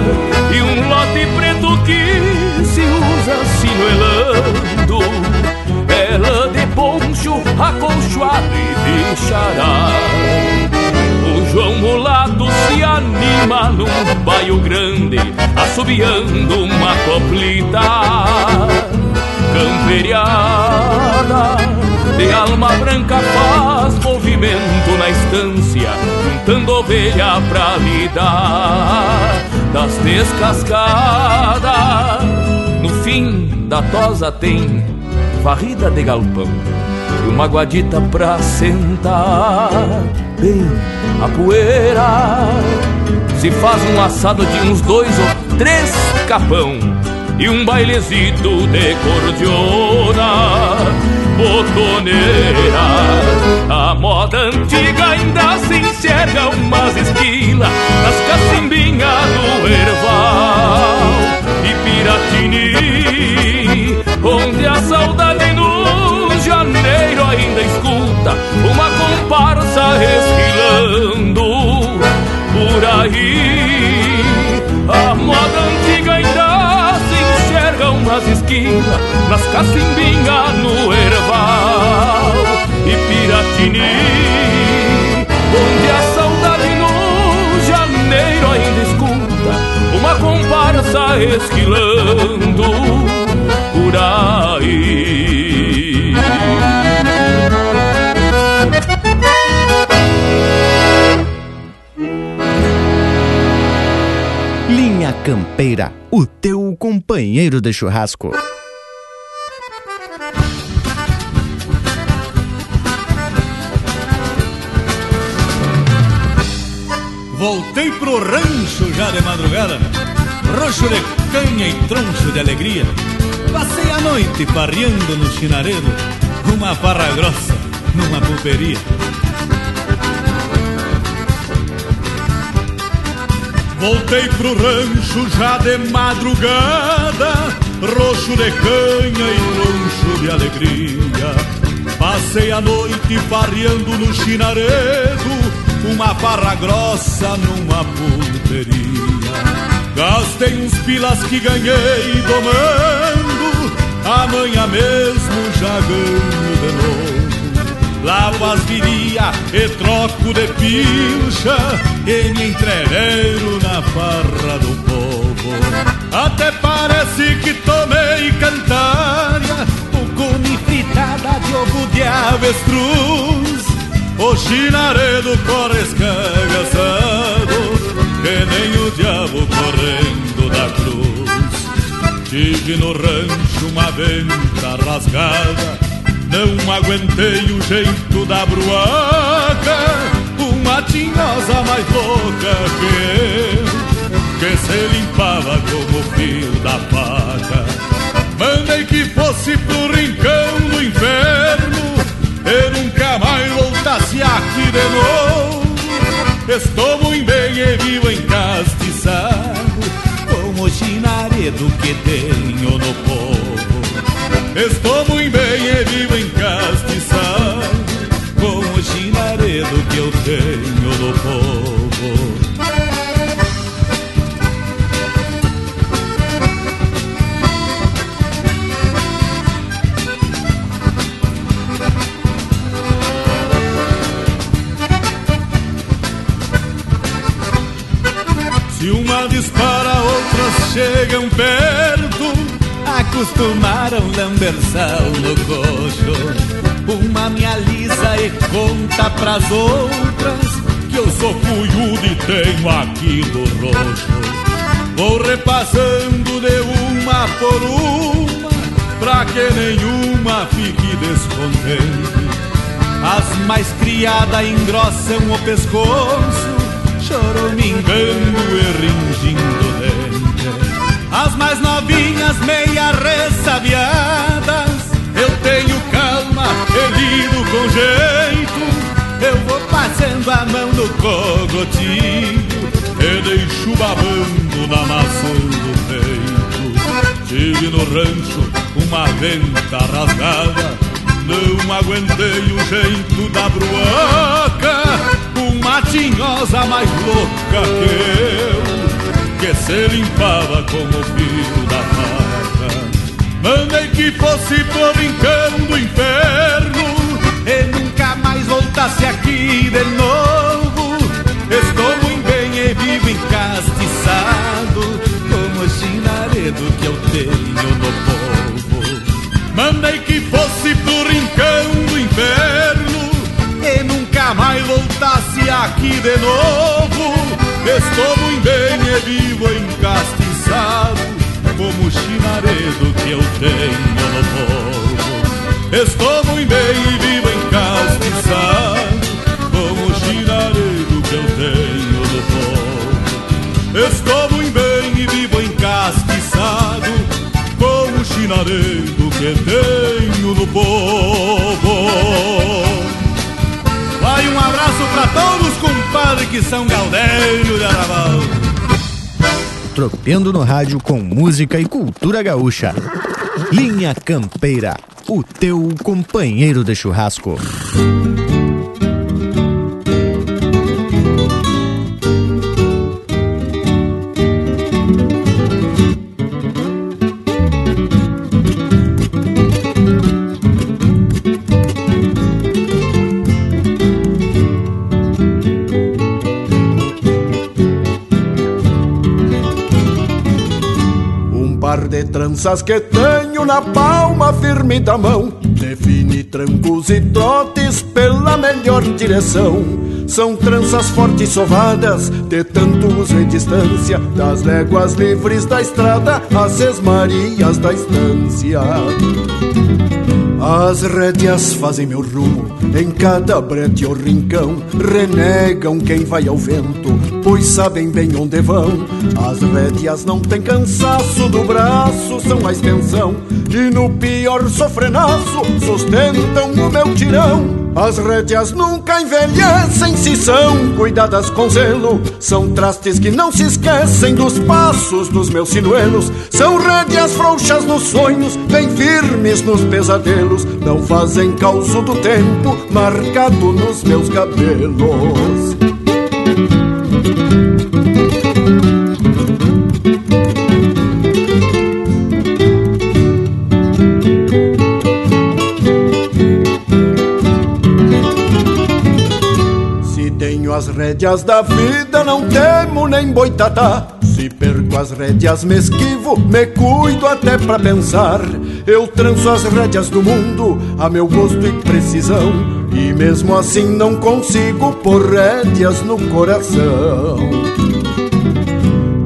E um lote preto que se usa sinuelando ela de poncho acolchoado e o João Mulato se anima num baio grande assobiando uma coplita camperiada de alma branca faz movimento na estância, juntando ovelha pra lidar das descascadas. No fim da tosa tem varrida de galpão e uma guadita pra sentar. Bem, a poeira se faz um assado de uns dois ou três capão e um bailezito de cordiona botoneira. A moda antiga ainda se enxerga umas esquilas nas cacimbinhas do Erval e Piratini, onde a saudade no janeiro ainda escuta uma A moda antiga ainda se enxerga umas esquinas nas cacimbinhas no Erval e Piratini, onde a saudade no janeiro ainda escuta uma comparsa esquilando por aí. Campeira, o teu companheiro de churrasco. Voltei pro rancho já de madrugada, roxo de canha e troncho de alegria. Passei a noite parreando no chinaredo, uma farra grossa numa pulperia. Voltei pro rancho já de madrugada, roxo de canha e troncho de alegria. Passei a noite farreando no chinaredo, uma farra grossa numa pulperia. Gastei uns pilas que ganhei domando, amanhã mesmo já ganho de novo. Lavo as viria e troco de pilcha E me entreveiro na farra do povo. Até parece que tomei cantária O come fritada de ovo de avestruz. O chinaredo corre escagaçado Que nem o diabo correndo da cruz. Tive no rancho uma venta rasgada não aguentei o jeito da bruaca Uma tinhosa mais louca que eu Que se limpava como o fio da faca. Mandei que fosse pro rincão do inferno E nunca mais voltasse aqui de novo. Estou muito bem e vivo encastiçado Com o chinaredo que tenho no povo Estou muito bem e vivo em castiçal Com o chinaredo que eu tenho do povo Se uma dispara, outras chegam perto. Acostumaram lamber sal no coxo. Uma me alisa e conta pras outras que eu sou cunhudo e tenho aqui no roxo. Vou repassando de uma por uma, pra que nenhuma fique descontente. As mais criadas engrossam o pescoço, choramingando e ringindo dente. As mais novinhas meia ressabiadas, eu tenho calma, e lido com jeito. Eu vou passando a mão no cogotinho e deixo babando na maçã do peito. Tive no rancho uma venta rasgada, não aguentei o jeito da bruaca. Uma tinhosa mais louca que eu, que se limpava como o fio da faca. Mandei que fosse pro rincão do inferno e nunca mais voltasse aqui de novo. Estou vivo encastiçado Como chinaredo que eu tenho no povo Mandei que fosse pro rincão do inferno E nunca mais voltasse aqui de novo. Estou muito bem e vivo encastiçado Como o chinaredo que eu tenho no povo Estou muito bem e vivo encastiçado Como o chinaredo que eu tenho Estou muito bem e vivo encastiçado Com o chinaredo que tenho no povo Vai um abraço pra todos, compadre, que são Gaudério de Arrabal. Tropeando no rádio com música e cultura gaúcha. Linha Campeira, o teu companheiro de churrasco tranças que tenho na palma firme da mão. Define trancos e trotes pela melhor direção. São tranças fortes sovadas, de tanto uso e distância. Das léguas livres da estrada, às esmarias da estância as rédeas fazem meu rumo em cada brete ou rincão, renegam quem vai ao vento, pois sabem bem onde vão. As rédeas não têm cansaço do braço, são a extensão, e no pior sofrenaço sustentam o meu tirão. As rédeas nunca envelhecem se são cuidadas com zelo. São trastes que não se esquecem dos passos dos meus sinuelos. São rédeas frouxas nos sonhos, bem firmes nos pesadelos. Não fazem causo do tempo marcado nos meus cabelos. Rédeas da vida não temo nem boitatá. Se perco as rédeas me esquivo, me cuido até pra pensar. Eu tranço as rédeas do mundo a meu gosto e precisão. E mesmo assim não consigo pôr rédeas no coração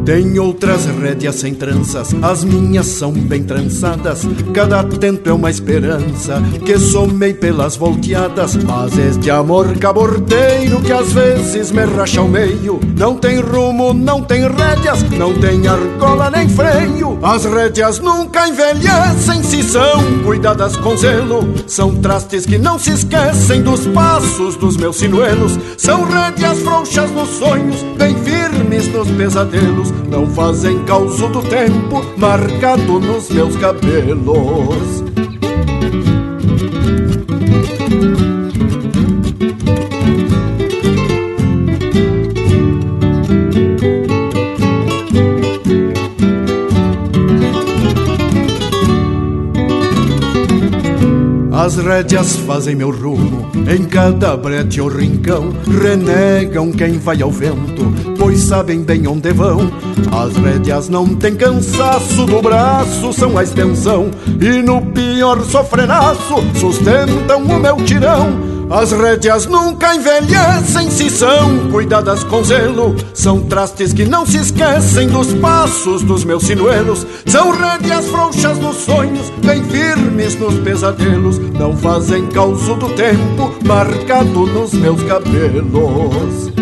tem outras rédeas sem tranças, as minhas são bem trançadas. Cada tento é uma esperança que somei pelas volteadas. Mas este amor caborteiro que às vezes me racha ao meio, não tem rumo, não tem rédeas, não tem argola nem freio. As rédeas nunca envelhecem se são cuidadas com zelo. São trastes que não se esquecem dos passos dos meus sinuelos. São rédeas frouxas nos sonhos, bem firmes nos pesadelos não fazem causo do tempo marcado nos meus cabelos. As rédeas fazem meu rumo, em cada brete ou rincão, renegam quem vai ao vento, pois sabem bem onde vão. As rédeas não têm cansaço do braço, são a extensão, e no pior sofrenaço sustentam o meu tirão. As rédeas nunca envelhecem se são cuidadas com zelo. São trastes que não se esquecem dos passos dos meus sinuelos. São rédeas frouxas nos sonhos, bem firmes nos pesadelos. Não fazem causo do tempo marcado nos meus cabelos.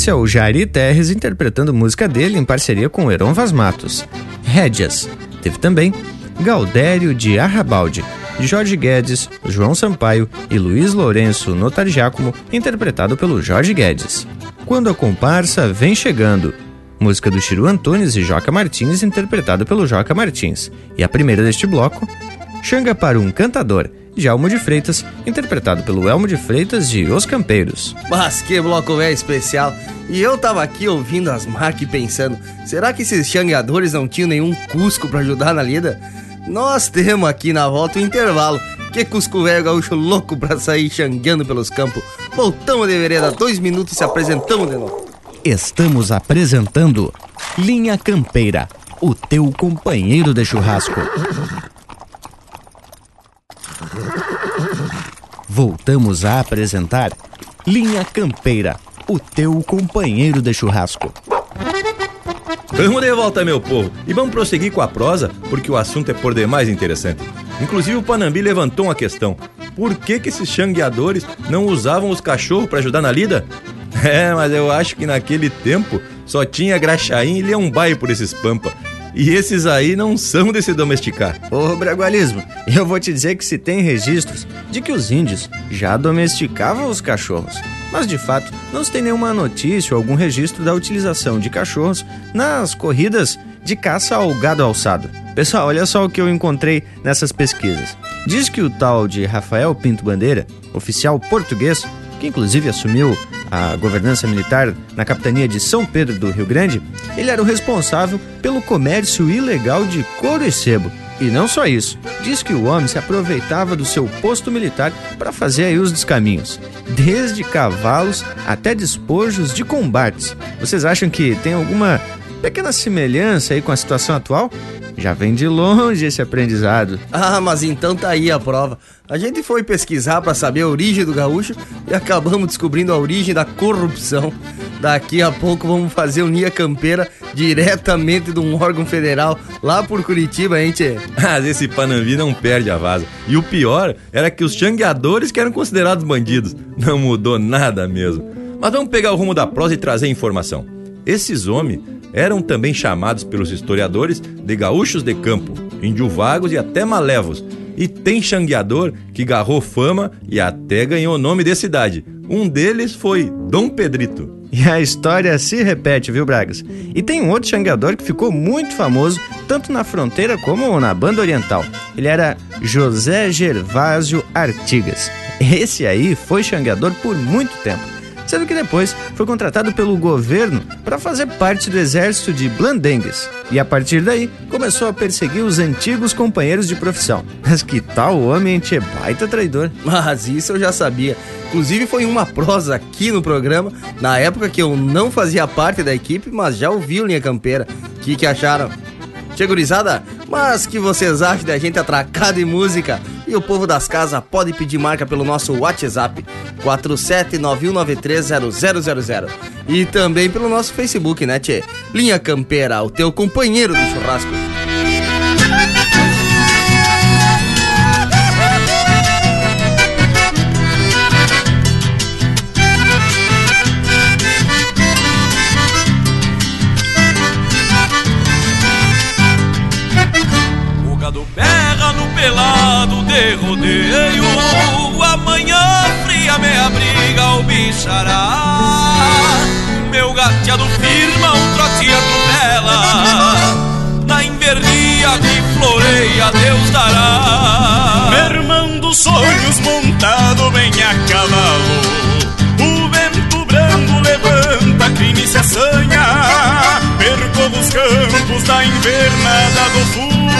Esse é o Jari Terres interpretando música dele em parceria com Heron Vaz Matos. Rédias. Teve também Galdério de Arrabalde, Jorge Guedes, João Sampaio e Luiz Lourenço Notar Giacomo, interpretado pelo Jorge Guedes. Quando a comparsa vem chegando, música do Chiru Antunes e Joca Martins, interpretado pelo Joca Martins. E a primeira deste bloco, Xanga para um Cantador, de Elmo de Freitas, interpretado pelo Elmo de Freitas de Os Campeiros. Mas que bloco velho especial! E eu tava aqui ouvindo as marcas e pensando, será que esses xangueadores não tinham nenhum Cusco para ajudar na lida? Nós temos aqui na volta o intervalo. Que Cusco velho gaúcho louco pra sair xangueando pelos campos. Voltamos de vereda, dois minutos e se apresentamos de novo. Estamos apresentando Linha Campeira, o teu companheiro de churrasco. Voltamos a apresentar Linha Campeira, o teu companheiro de churrasco. Vamos de volta, meu povo, e vamos prosseguir com a prosa, porque o assunto é por demais interessante. Inclusive o Panambi levantou uma questão: por que, que esses xangueadores não usavam os cachorros para ajudar na lida? É, mas eu acho que naquele tempo só tinha graxaim e leão baio por esses pampa. E esses aí não são de se domesticar. Ô, Bragualismo, eu vou te dizer que se tem registros de que os índios já domesticavam os cachorros. Mas de fato, não se tem nenhuma notícia ou algum registro da utilização de cachorros nas corridas de caça ao gado alçado. Pessoal, olha só o que eu encontrei nessas pesquisas. Diz que o tal de Rafael Pinto Bandeira, oficial português, que inclusive assumiu a governança militar na capitania de São Pedro do Rio Grande, ele era o responsável pelo comércio ilegal de couro e sebo. E não só isso, diz que o homem se aproveitava do seu posto militar para fazer aí os descaminhos, desde cavalos até despojos de combates. Vocês acham que tem alguma pequena semelhança aí com a situação atual? Já vem de longe esse aprendizado. Ah, mas então tá aí a prova. A gente foi pesquisar para saber a origem do gaúcho e acabamos descobrindo a origem da corrupção. Daqui a pouco vamos fazer o Nia Campeira diretamente de um órgão federal lá por Curitiba, hein, tchê? Mas esse Panambi não perde a vaza. E o pior era que os xangueadores que eram considerados bandidos. Não mudou nada mesmo. Mas vamos pegar o rumo da prosa e trazer informação. Esses homens eram também chamados pelos historiadores de gaúchos de campo, vagos e até malevos. E tem xangueador que garrou fama e até ganhou o nome de cidade. Um deles foi Dom Pedrito. E a história se repete, viu, Bragas? E tem um outro xangueador que ficou muito famoso, tanto na fronteira como na banda oriental. Ele era José Gervásio Artigas. Esse aí foi xangueador por muito tempo sendo que depois foi contratado pelo governo para fazer parte do exército de Blandengues. E a partir daí começou a perseguir os antigos companheiros de profissão. Mas que tal homem é baita traidor? Mas isso eu já sabia. Inclusive foi uma prosa aqui no programa, na época que eu não fazia parte da equipe, mas já ouvi o Linha Campeira. O que, que acharam? Chegurizada, mas que vocês acham da gente atracada em música? E o povo das casas pode pedir marca pelo nosso WhatsApp 47991930000 e também pelo nosso Facebook, né, tchê? Linha Campeira, o teu companheiro do churrasco. xará Meu gateado firma um trote atropela Na invernia que floreia Deus dará. Mermando sonhos montado bem a cavalo. O vento brando levanta que e se assanha. Percorro os campos da invernada do fundo.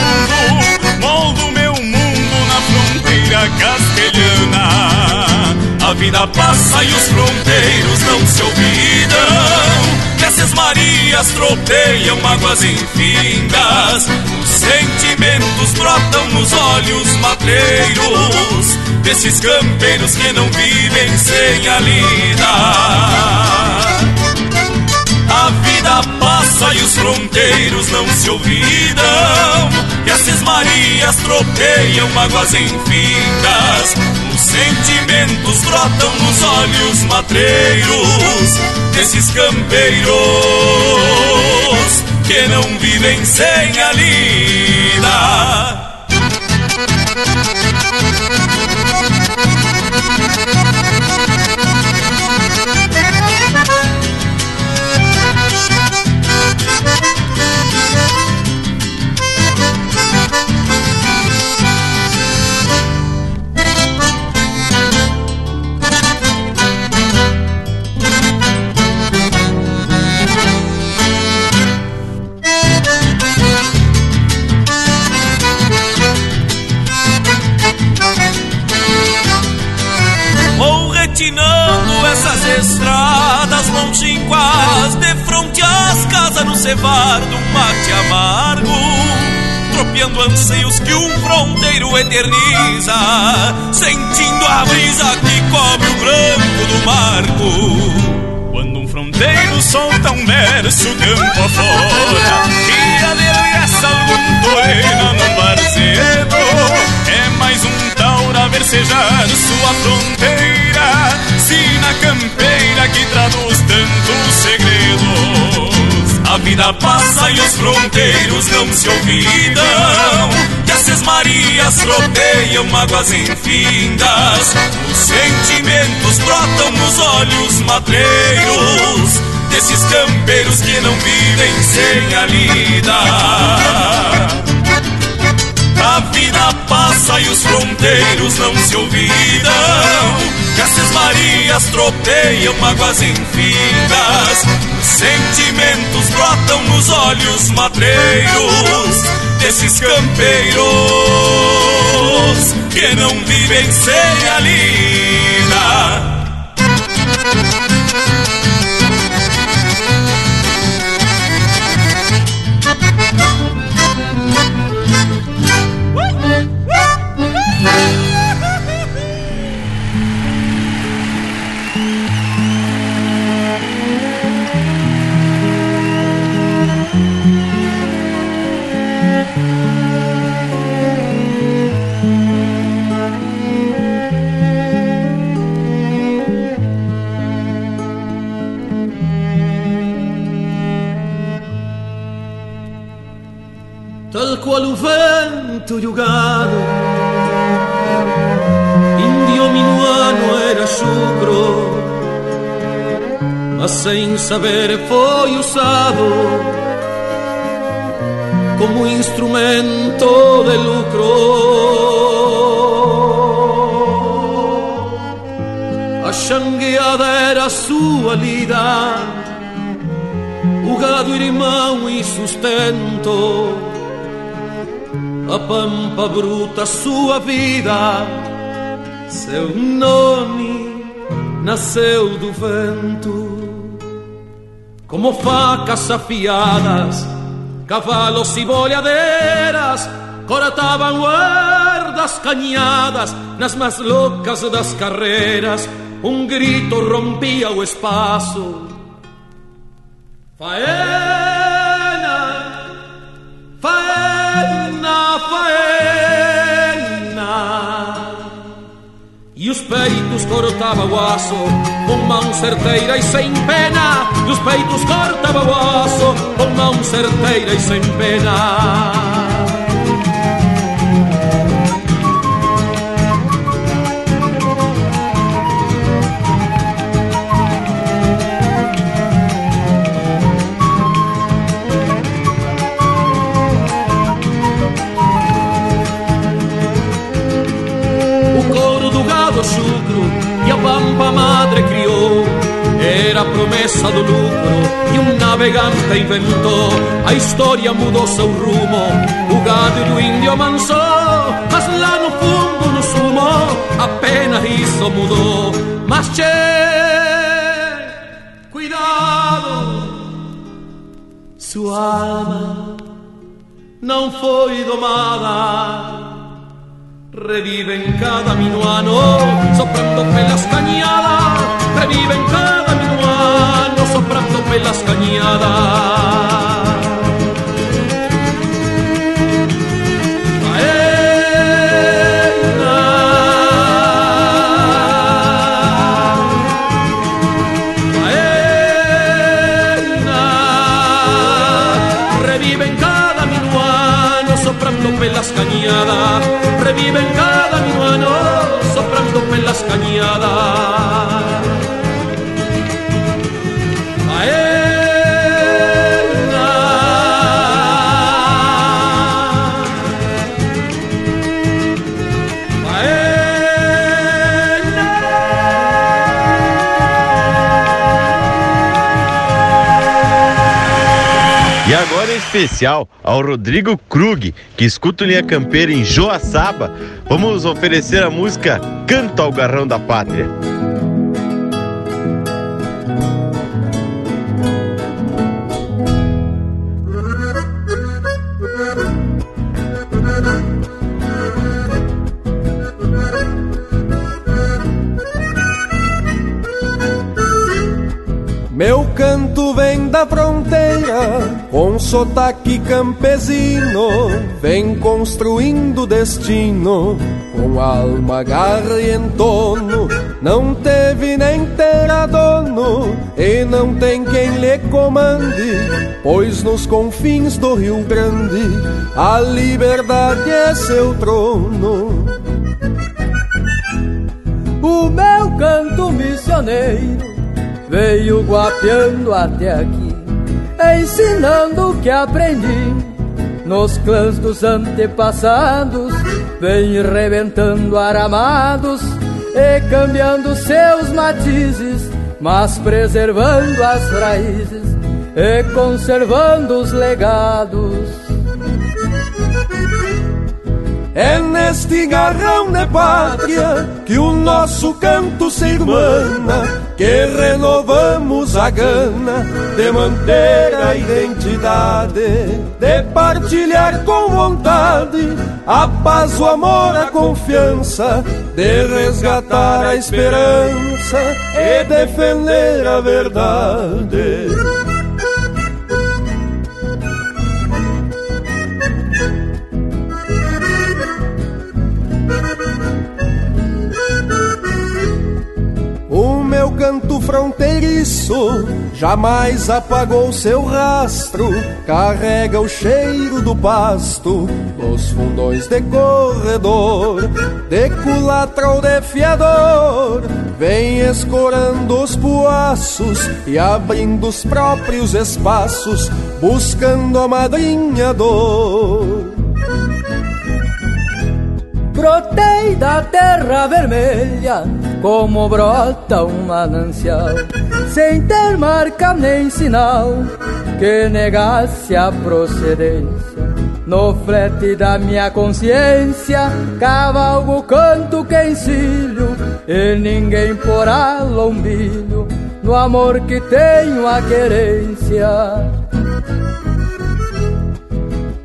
Moldo meu mundo na fronteira castelhana. A vida passa e os fronteiros não se olvidam. Nessas marias tropeiam mágoas infindas. Os sentimentos brotam nos olhos matreiros desses campeiros que não vivem sem a lida. A vida passa e os fronteiros não se olvidam. E as marias tropeiam mágoas infindas. Os sentimentos brotam nos olhos matreiros desses campeiros que não vivem sem a lida. Anseios que um fronteiro eterniza, sentindo a brisa que cobre o branco do marco. Quando um fronteiro solta um verso campo afora, e adereça algum torena num barcedo, é mais um taura versejar sua fronteira sina campeira que traduz tantos segredos. A vida passa e os fronteiros não se olvidam. E as Marias tropeiam mágoas infindas. Os sentimentos brotam nos olhos matreiros desses campeiros que não vivem sem a lida. A vida passa e os fronteiros não se olvidam. Casses Marias tropeiam mágoas infindas. Sentimentos brotam nos olhos matreiros desses campeiros que não vivem sem a lida. O vento e o gado. Indio minuano era chucro Mas sem saber foi usado Como instrumento de lucro. A xangueada era sua lida O gado irmão e sustento a pampa bruta sua vida, seu nome nasceu do vento. Como facas afiadas, cavalos e bolhadeiras cortavam guardas canhadas nas mais loucas das carreiras. Um grito rompia o espaço. Faé! Peitos cortava o aço com mão certeira e sem pena. E os peitos cortava o aço com mão certeira e sem pena. Promessa do lucro que um navegante inventou. A história mudou seu rumo, o gado do índio amansou, mas lá no fundo, no sumo, apenas isso mudou. Mas che, cuidado, sua alma não foi domada revive en cada minuano, soprando pelas cañadas, revive en cada minuano, soprando pelas cañadas. Revive en cada minuano, soprando pelas cañadas revive en cada minuano, soprando pelas cañadas. Especial ao Rodrigo Krug, que escuta Linha Campeira em Joaçaba, vamos oferecer a música Canto ao Garrão da Pátria. Sotaque campesino, vem construindo destino, com alma, garra e entono. Não teve nem terá dono, e não tem quem lhe comande, pois nos confins do Rio Grande, a liberdade é seu trono. O meu canto missioneiro veio guapeando até aqui, ensinando o que aprendi nos clãs dos antepassados, vem rebentando aramados e cambiando seus matizes, mas preservando as raízes e conservando os legados. É neste garrão de pátria que o nosso canto se irmana, que renovamos a gana de manter a identidade, de partilhar com vontade a paz, o amor, a confiança, de resgatar a esperança e defender a verdade. Fronteiriço jamais apagou seu rastro, carrega o cheiro do pasto nos fundões de corredor, de culatra ou de fiador, vem escorando os poaços e abrindo os próprios espaços, buscando a madrinha dor. Brotei da terra vermelha como brota um manancial, sem ter marca nem sinal que negasse a procedência. No flete da minha consciência, cavalgo, canto, que encilho, e ninguém porá lombilho no amor que tenho a querência.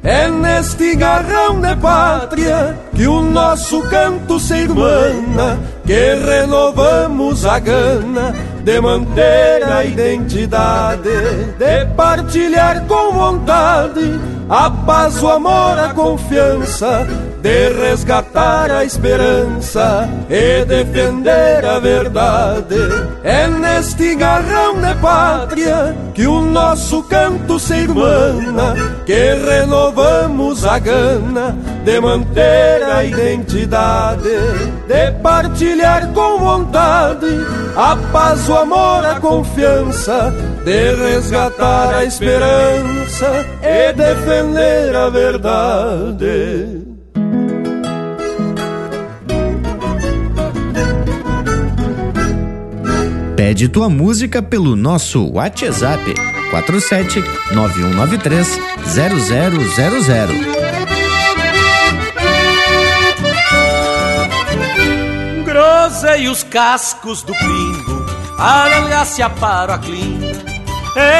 É neste garrão de pátria que o nosso canto se irmana, que renovamos a gana de manter a identidade, de partilhar com vontade a paz, o amor, a confiança, de resgatar a esperança e defender a verdade. É neste garrão de pátria que o nosso canto se irmana, que renovamos a gana de manter a identidade, de partilhar com vontade a paz, o amor, a confiança, de resgatar a esperança e defender a verdade. Pede tua música pelo nosso WhatsApp 47 9193 0000. Grosei os cascos do pingo, adelgace a paro a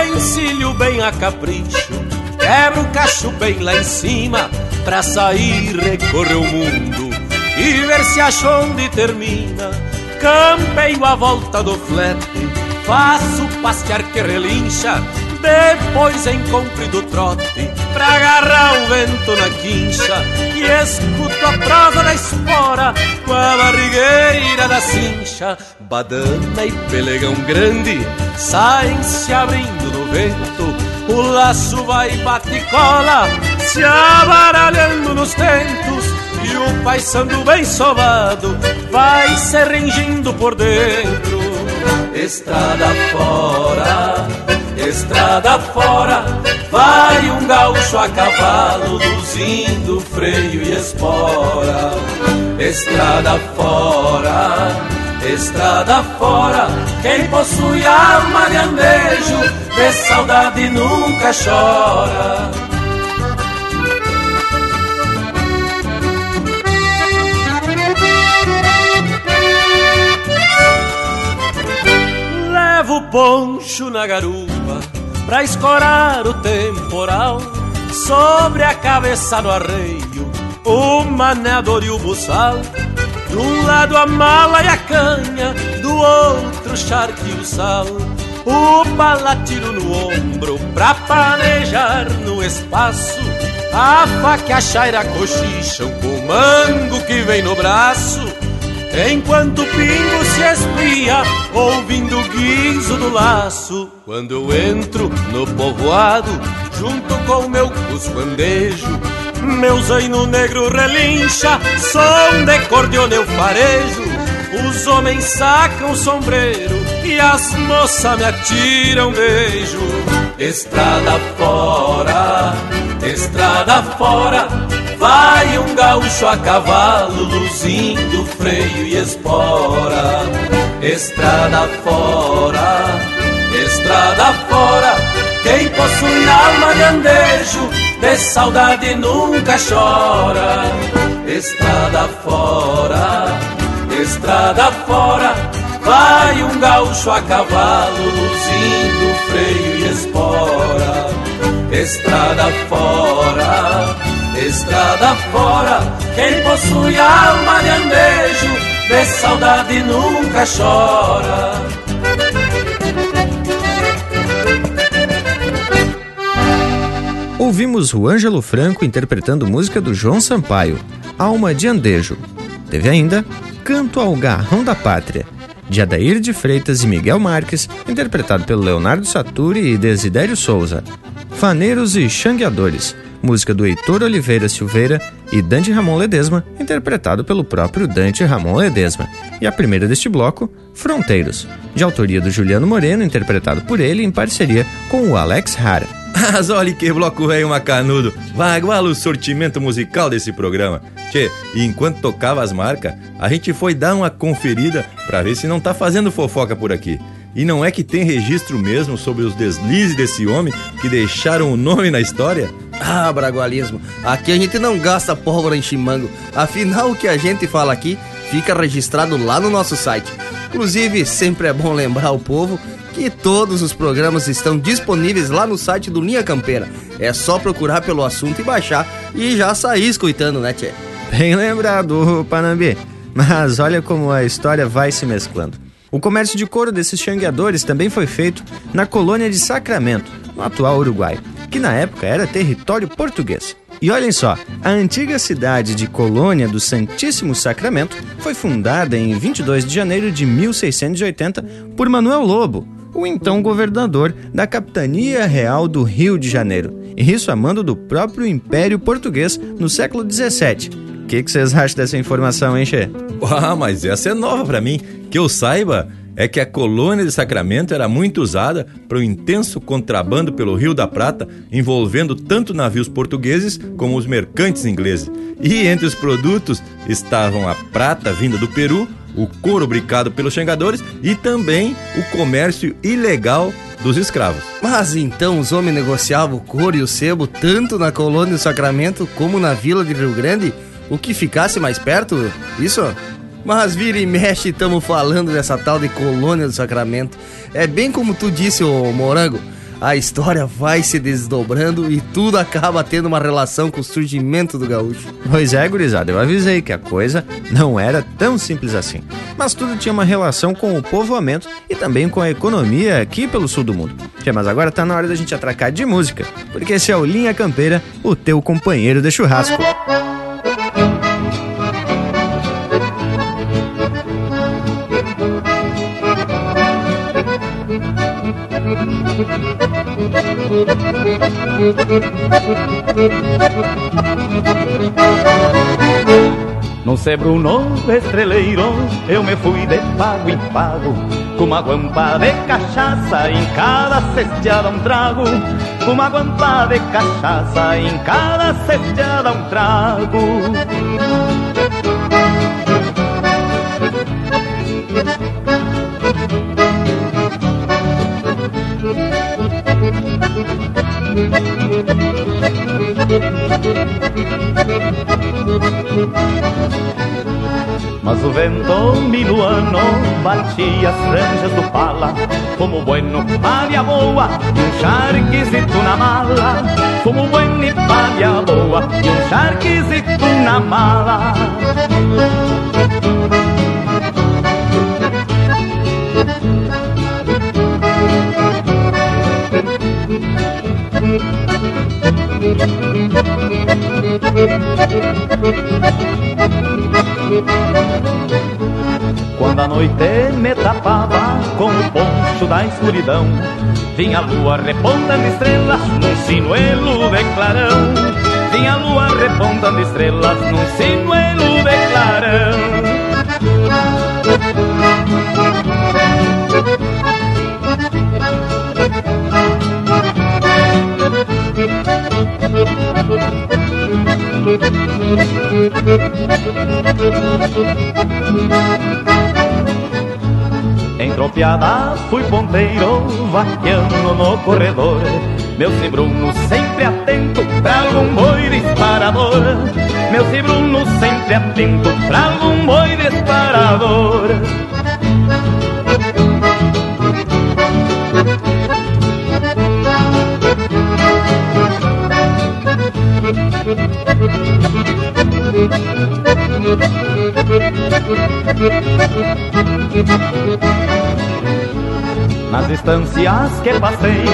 encilho bem a capricho, quebra o cacho bem lá em cima, pra sair recorrer o mundo e ver se achou onde termina. Campeio a volta do flete, faço passear que relincha, depois em comprido trote, pra agarrar o vento na quincha, e escuto a prosa da espora, com a barrigueira da cincha. Badana e pelegão grande, saem se abrindo no vento, o laço vai bate e cola, se abaralhando nos tentos, e o paisando bem sovado vai se rengindo por dentro. Estrada fora, estrada fora, vai um gaúcho a cavalo, luzindo freio e espora. Estrada fora, estrada fora, quem possui alma de andejo, de saudade nunca chora. Poncho na garupa pra escorar o temporal. Sobre a cabeça do arreio, o maneador e o buçal. De um lado a mala e a canha, do outro o charque e o sal. O palatiro no ombro pra panejar no espaço. A faca e a chaira cochicham com o mango que vem no braço. Enquanto o pingo se espia, ouvindo o guizo do laço. Quando eu entro no povoado, junto com meu cuscandejo, meu zaino negro relincha, som de cordiona eu farejo. Os homens sacam o sombreiro e as moças me atiram beijo. Estrada fora, estrada fora, vai um gaúcho a cavalo, luzindo freio e espora. Estrada fora, estrada fora, quem possui alma de andejo, de saudade nunca chora. Estrada fora, estrada fora, vai um gaúcho a cavalo, luzindo freio e espora. Estrada fora, estrada fora, quem possui alma de andejo, de saudade nunca chora. Ouvimos o Ângelo Franco interpretando música do João Sampaio, Alma de Andejo. Teve ainda Canto ao Garrão da Pátria, de Adair de Freitas e Miguel Marques, interpretado pelo Leonardo Saturi e Desidério Souza. Faneiros e Xangueadores, música do Heitor Oliveira Silveira e Dante Ramon Ledesma, interpretado pelo próprio Dante Ramon Ledesma. E a primeira deste bloco, Fronteiros, de autoria do Juliano Moreno, interpretado por ele em parceria com o Alex Hara. Mas olha que bloco velho macanudo. Vaguala o sortimento musical desse programa. Tchê, e enquanto tocava as marcas, a gente foi dar uma conferida pra ver se não tá fazendo fofoca por aqui. E não é que tem registro mesmo sobre os deslizes desse homem que deixaram o nome na história? Ah, bragualismo. Aqui a gente não gasta pólvora em chimango. Afinal, o que a gente fala aqui fica registrado lá no nosso site. Inclusive, sempre é bom lembrar ao povo que todos os programas estão disponíveis lá no site do Linha Campeira. É só procurar pelo assunto e baixar e já sair escutando, né, Tchê? Bem lembrado, Panambi. Mas olha como a história vai se mesclando. O comércio de couro desses xangueadores também foi feito na colônia de Sacramento, no atual Uruguai, que na época era território português. E olhem só, a antiga cidade de Colônia do Santíssimo Sacramento foi fundada em 22 de janeiro de 1680 por Manuel Lobo, o então governador da Capitania Real do Rio de Janeiro, e isso a mando do próprio Império Português no século 17. O que vocês acham dessa informação, hein, Che? Ah, mas essa é nova pra mim. Que eu saiba, é que a colônia de Sacramento era muito usada para o intenso contrabando pelo Rio da Prata, envolvendo tanto navios portugueses como os mercantes ingleses. E entre os produtos estavam a prata vinda do Peru, o couro bricado pelos xangadores e também o comércio ilegal dos escravos. Mas então os homens negociavam o couro e o sebo tanto na colônia do Sacramento como na vila de Rio Grande? O que ficasse mais perto? Isso? Mas vira e mexe, estamos falando dessa tal de colônia do Sacramento. É bem como tu disse, ô Morango. A história vai se desdobrando e tudo acaba tendo uma relação com o surgimento do gaúcho. Pois é, gurizada, eu avisei que a coisa não era tão simples assim. Mas tudo tinha uma relação com o povoamento e também com a economia aqui pelo sul do mundo. Mas agora tá na hora da gente atracar de música, porque esse é o Linha Campeira, o teu companheiro de churrasco. No ser Bruno estreleiro eu me fui de pago em pago Com uma guampa de cachaça em cada cesteada um trago Com uma guampa de cachaça em cada cesteada um trago Mas o vento minuano batia as franjas do pala Como bueno, palha boa e um charquezito na mala. Como bueno e palha boa e um charquezito na mala Quando a noite me tapava com o poncho da escuridão Vinha a lua repontando estrelas num sinuelo de clarão. Vinha a lua repontando estrelas num sinuelo de clarão Entropiada fui ponteiro, vaqueando no corredor. Meu cibruno sempre atento pra algum boi disparador. Meu cibruno sempre atento pra algum boi disparador Nas estâncias que passei,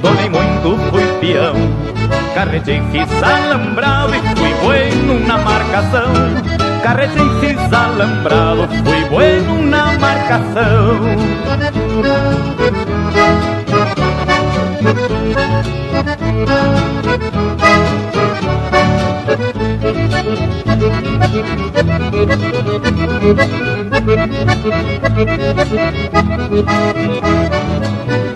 tomei muito, fui peão. Carretei, fiz alambrado e fui bueno na marcação. Carretei, fiz alambrado, fui bueno na marcação. Thank you.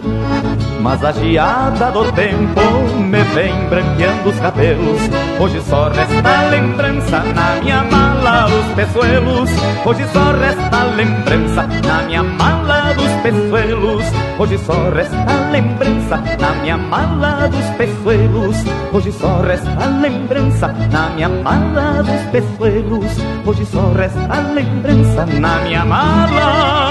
Mas a geada do tempo me vem branqueando os cabelos. Hoje só resta lembrança na minha mala os peçoelos Hoje só resta lembrança na minha mala dos peçoelos Hoje só resta lembrança na minha mala dos peçoelos Hoje só resta lembrança na minha mala dos peçoelos Hoje só resta lembrança na minha mala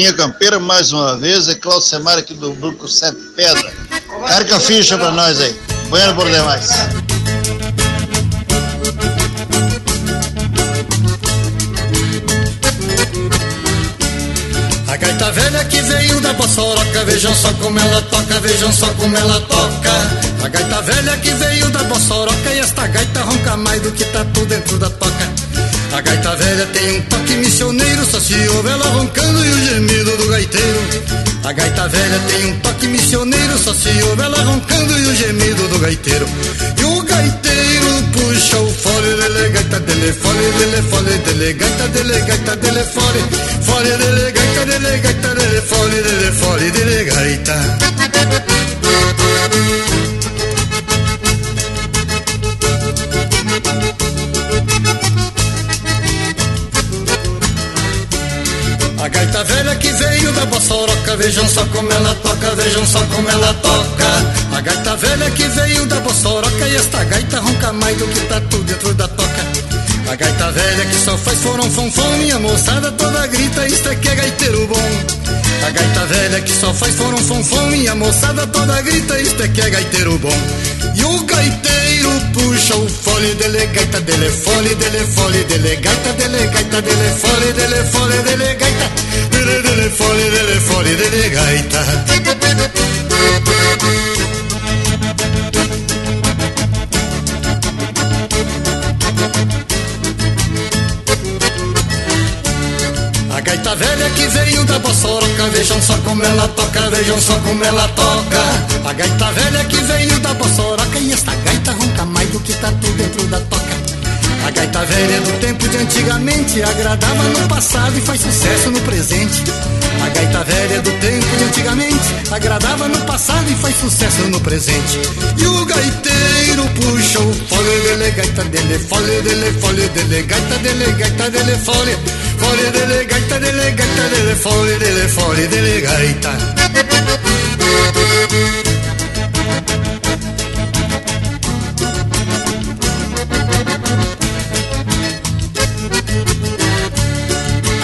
Linha Campeira, mais uma vez, é Cláudio Semar aqui do Grupo Sete Pedra. Carga a ficha pra nós aí. Bueno por demais. A gaita velha que veio da Bossoroca, vejam só como ela toca, vejam só como ela toca. A gaita velha que veio da Bossoroca e esta gaita ronca mais do que tatu dentro da toca. A gaita velha tem um toque missioneiro, só se ouve ela roncando e o gemido do gaiteiro. A gaita velha tem um toque missioneiro, só se ouve ela roncando e o gemido do gaiteiro. E o gaiteiro puxa o fole, dele, gaita dele, fole, dele, fole, dele, gaita dele, gaita dele, fole, fole, dele, gaita dele, gaita dele, fole, dele, fole, dele, gaita. Bossoroca, vejam só como ela toca, vejam só como ela toca. A gaita velha que veio da Bossoroca e esta gaita ronca mais do que tatu dentro da toca. A gaita velha que só faz foram fonfom, minha moçada toda grita, isto é que é gaiteiro bom. A gaita velha que só faz foram fonfom, minha moçada toda grita, isto é que é gaiteiro bom. E o gaiteiro puxa o fole dele, gaita dele, fole dele, fole dele, gaita dele, gaita dele, fole dele, fole dele, gaita dele, dele, fole dele, fole dele, gaita. Gaita velha que veio da Bossoroca, vejam só como ela toca, vejam só como ela toca. A gaita velha que veio da Bossoroca e esta gaita ronca mais do que tatu dentro da toca. A gaita velha do tempo de antigamente agradava no passado e faz sucesso no presente. A gaita velha do tempo de antigamente agradava no passado e faz sucesso no presente. E o gaiteiro puxa o fole dele, gaita dele, fole dele, fole dele, gaita dele, gaita dele, fole, fole dele, gaita dele, gaita dele, fole dele, fole dele, gaita.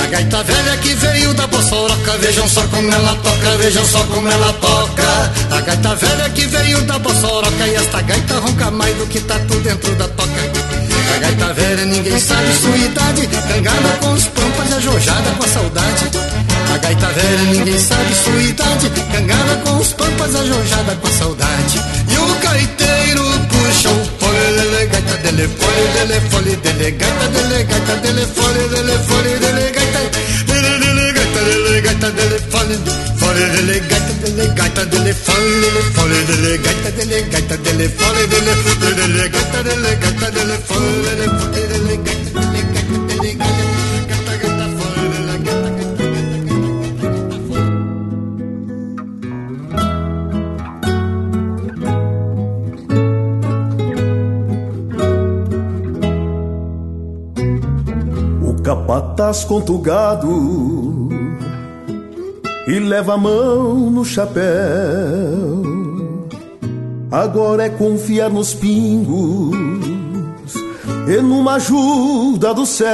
A gaita velha que veio da Bossoroca, vejam só como ela toca, vejam só como ela toca. A gaita velha que veio da Bossoroca e esta gaita ronca mais do que tatu dentro da toca. A gaita velha ninguém sabe sua idade, cangada com os pampas e ajojada com a saudade. A gaita velha ninguém sabe sua idade, cangada com os pampas e ajojada com a saudade. E o gaiteiro puxa o fole dele, gaita dele, fole dele, fole dele, gaita dele, gaita dele, fole dele, fole dele, gaita dele, dele, gaita dele, gaita dele, fole dele, gaita dele, gaita dele, fole dele, fole dele, gaita dele, gaita dele, fole dele, fole dele, gaita dele, gaita dele, fole dele, fole dele, gaita dele, gaita dele, gaita, gata, gata, fole dele, gata, O capataz conta o gado e leva a mão no chapéu. Agora é confiar nos pingos e numa ajuda do céu.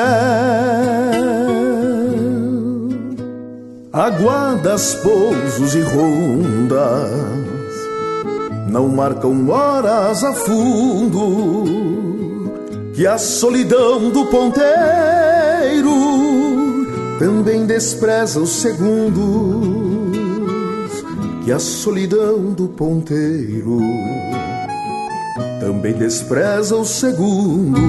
Aguardas, pousos e rondas não marcam horas a fundo que a solidão do ponteiro também despreza os segundos que a solidão do ponteiro também despreza os segundos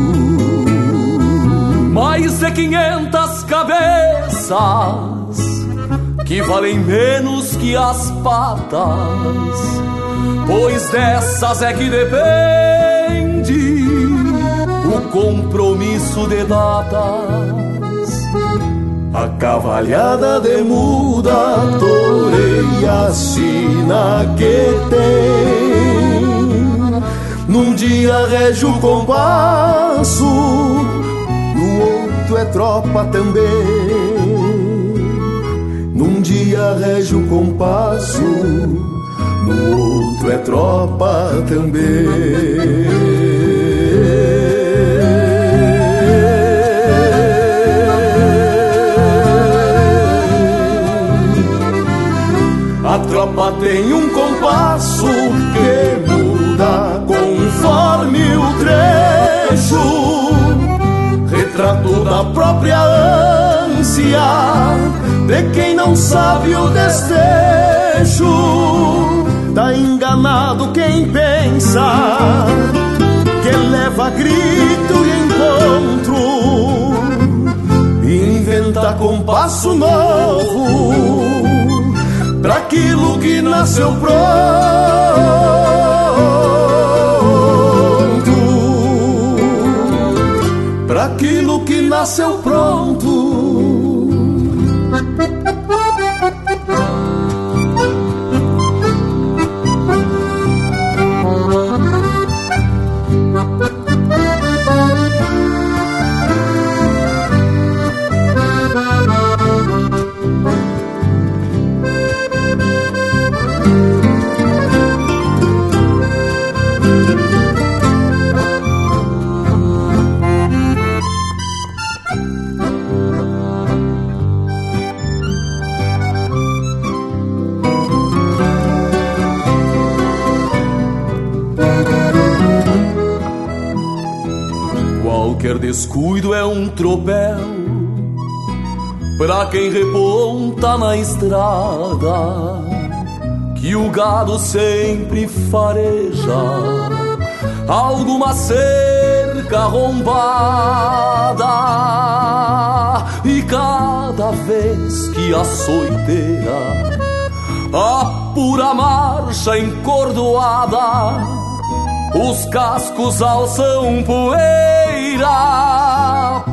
Mais de quinhentas cabeças que valem menos que as patas, pois dessas é que depende o compromisso de datas. A cavalhada de muda toreia a sina que tem. Num dia rege o compasso No outro é tropa também. Num dia rege o compasso No outro é tropa também compasso que muda conforme o trecho, retrato da própria ânsia de quem não sabe o desfecho. Tá enganado quem pensa que leva grito e encontro passo novo para aquilo que nasceu pronto, para aquilo que nasceu pronto. Descuido é um tropel. Pra quem reponta na estrada Que o gado sempre fareja Alguma cerca arrombada. E cada vez que a soiteira Apura marcha encordoada Os cascos alçam poeira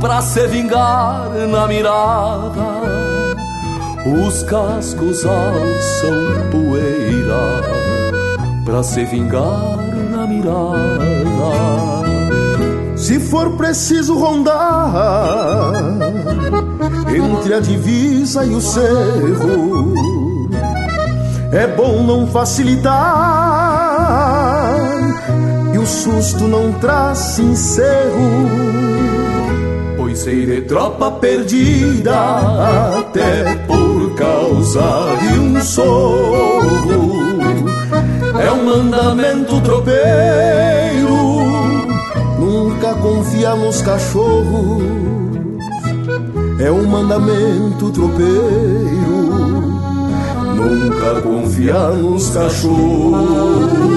Pra se vingar na mirada. Os cascos alçam poeira Pra se vingar na mirada. Se for preciso rondar entre a divisa e o cerro, é bom não facilitar o susto não traz encerro. Pois sei de Tropa perdida até por causa de um sorro. É um mandamento tropeiro, nunca confia nos cachorros. É um mandamento tropeiro, nunca confia nos cachorros.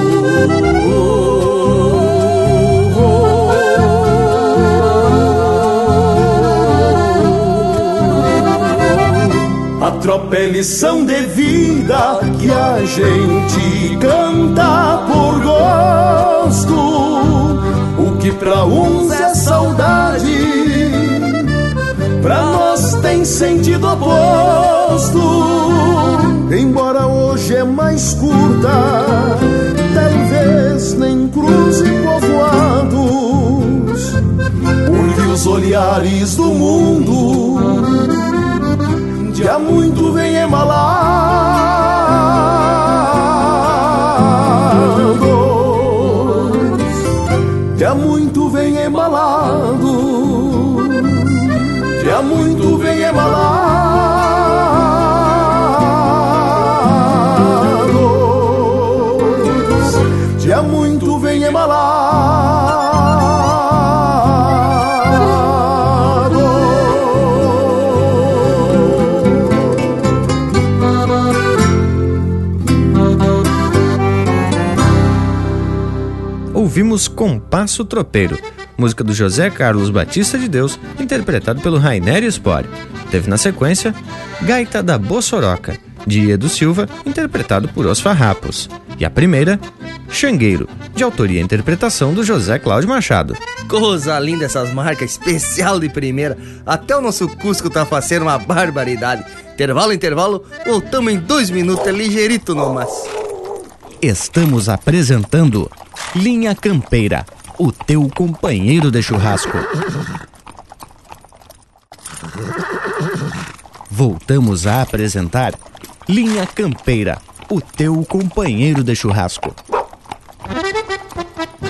A tropa é lição de vida que a gente canta por gosto. O que pra uns é saudade, pra nós tem sentido oposto. Embora hoje é mais curta, nem cruze povoados, porque os olhares do mundo. Há muito vem embalados, Ouvimos Compasso Tropeiro, música do José Carlos Batista de Deus, interpretado pelo Rainer Spore. Teve na sequência Gaita da Bossoroca, de Edu Silva, interpretado por Os Farrapos. E a primeira, Xangueiro, de autoria e interpretação do José Cláudio Machado. Coisa linda essas marcas, especial de primeira. Até o nosso Cusco tá fazendo uma barbaridade. Intervalo, intervalo, voltamos em dois minutos, é ligeirito no mas. Estamos apresentando Linha Campeira, o teu companheiro de churrasco. Voltamos a apresentar Linha Campeira, o teu companheiro de churrasco.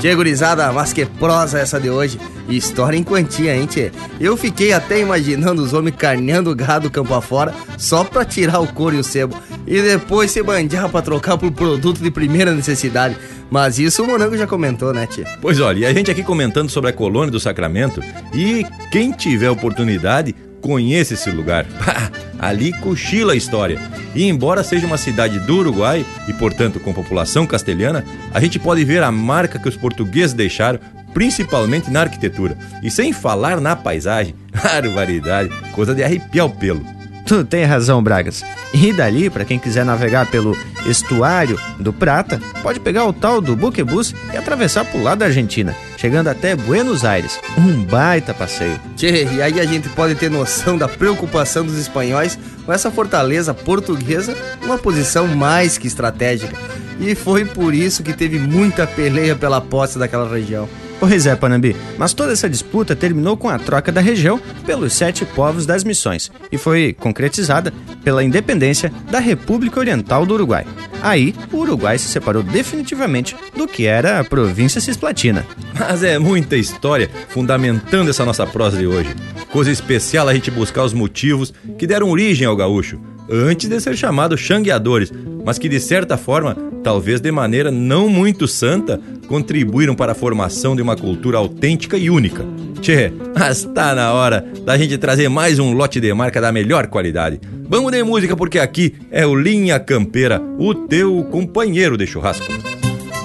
Tchê, gurizada, mas que prosa essa de hoje. História em quantia, hein, tchê? Eu fiquei até imaginando os homens carneando o gado campo afora só pra tirar o couro e o sebo. E depois se bandear pra trocar por produto de primeira necessidade. Mas isso o Morango já comentou, né, tchê? Pois olha, e a gente aqui comentando sobre a colônia do Sacramento e quem tiver oportunidade, conheça esse lugar. Ali cochila a história. E embora seja uma cidade do Uruguai e, portanto, com população castelhana, a gente pode ver a marca que os portugueses deixaram, principalmente na arquitetura. E sem falar na paisagem, barbaridade, coisa de arrepiar o pelo. Tu tem razão, Bragas. E dali, para quem quiser navegar pelo estuário do Prata, pode pegar o tal do buquebus e atravessar pro lado da Argentina, chegando até Buenos Aires. Um baita passeio. Tchê, e aí a gente pode ter noção da preocupação dos espanhóis com essa fortaleza portuguesa numa posição mais que estratégica. E foi por isso que teve muita peleia pela posse daquela região. Pois é, Panambi, mas toda essa disputa terminou com a troca da região pelos sete povos das missões e foi concretizada pela independência da República Oriental do Uruguai. Aí, o Uruguai se separou definitivamente do que era a província cisplatina. Mas é muita história fundamentando essa nossa prosa de hoje. Coisa especial a gente buscar os motivos que deram origem ao gaúcho, antes de ser chamado xangueadores, mas que de certa forma, talvez de maneira não muito santa, contribuíram para a formação de uma cultura autêntica e única. Tchê, mas tá na hora da gente trazer mais um lote de marca da melhor qualidade. Vamos de música porque aqui é o Linha Campeira, o teu companheiro de churrasco.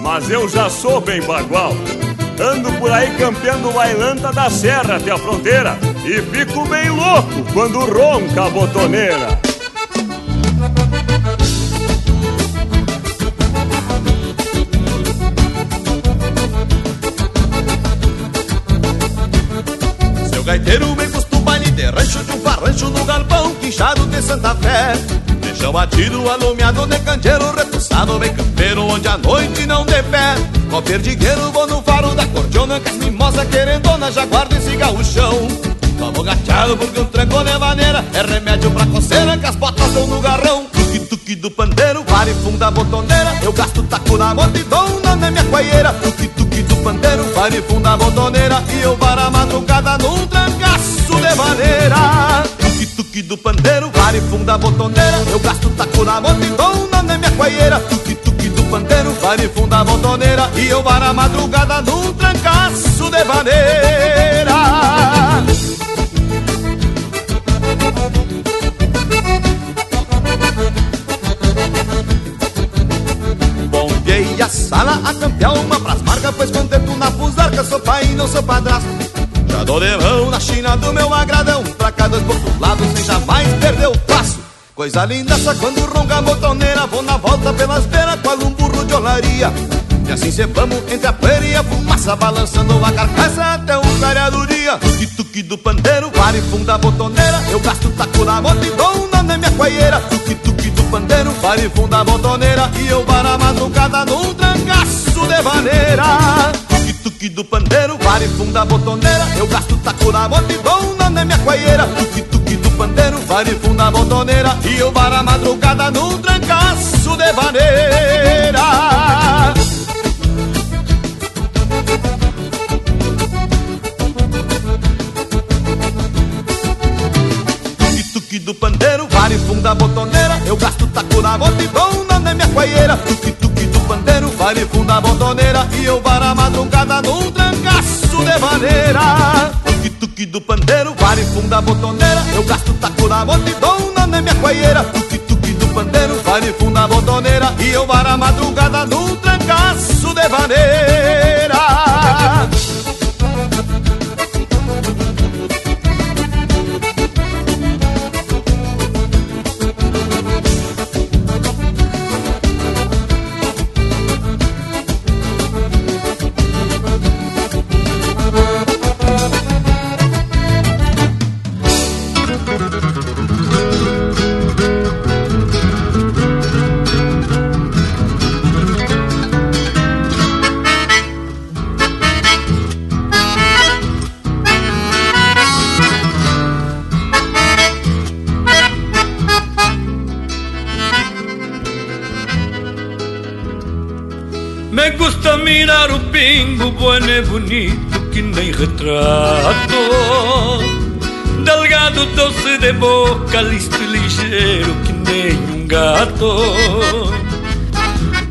Mas eu já sou bem bagual. Ando por aí campeando bailanta da serra até a fronteira e fico bem louco quando ronca a botoneira. Gaiteiro me custa um baile de rancho de um farrancho no galpão quinchado de Santa Fé. Deixa batido, alumiado de candeeiro, repuxado bem campeiro, onde a noite não de pé. Com perdigueiro, vou no faro da cordiona, com as mimosas querendona, já guarda esse gaúchão. Vamos gateado porque um tranco de maneira é remédio pra coceira, que as botas dão no garrão. Tuque, tuque do pandeiro, vale funda botoneira, eu gasto taco na moto e dou na minha coieira. Tuque, tuque do pandeiro, vale funda botoneira, e eu varo a madrugada num trancaço de maneira. Tuque, tuque do pandeiro, vale funda botoneira, eu gasto taco na moto e dou na minha coieira. Tuque, tuque do pandeiro, vale funda botoneira, e eu varo a madrugada num trancaço de maneira. Sala a campear uma pras marcas Pois contento na fusarca, sou pai e não sou padrasto. Já dou na China do meu agradão Pra cá dois por lado sem jamais perder o passo. Coisa linda só quando ronca a botoneira Vou na volta pelas beiras com um burro de olaria E assim cê vamos entre a poeira e a fumaça Balançando a carcaça até o clarear do dia. Tuque tuque do pandeiro, vale funda a botoneira. Eu gasto taco na moto e dou na minha coieira. Tuque tuque do pandeiro, vale funda a botoneira. E eu varo a madrugada num trancaço de maneira. Tuque do pandeiro, vale funda a botoneira. Eu gasto taco na moto e dou na minha coieira. Tuque tuque do pandeiro, vale funda a botoneira. E eu varo a madrugada num trancaço de maneira tuque do pandeiro, vale funda botoneira. Eu gasto taco na moto e dou na minha coieira. Tuque tuque do pandeiro, vale funda botoneira. E eu varo a madrugada num trancaço de maneira Tuque tuque do pandeiro, vale funda botoneira. Eu gasto taco na moto e dou na minha coieira. Tuque tuque do pandeiro, vale funda botoneira. E eu varo a madrugada num trancaço de maneira bueno e bonito que nem retrato. Delgado, doce de boca, listo e ligeiro que nem um gato.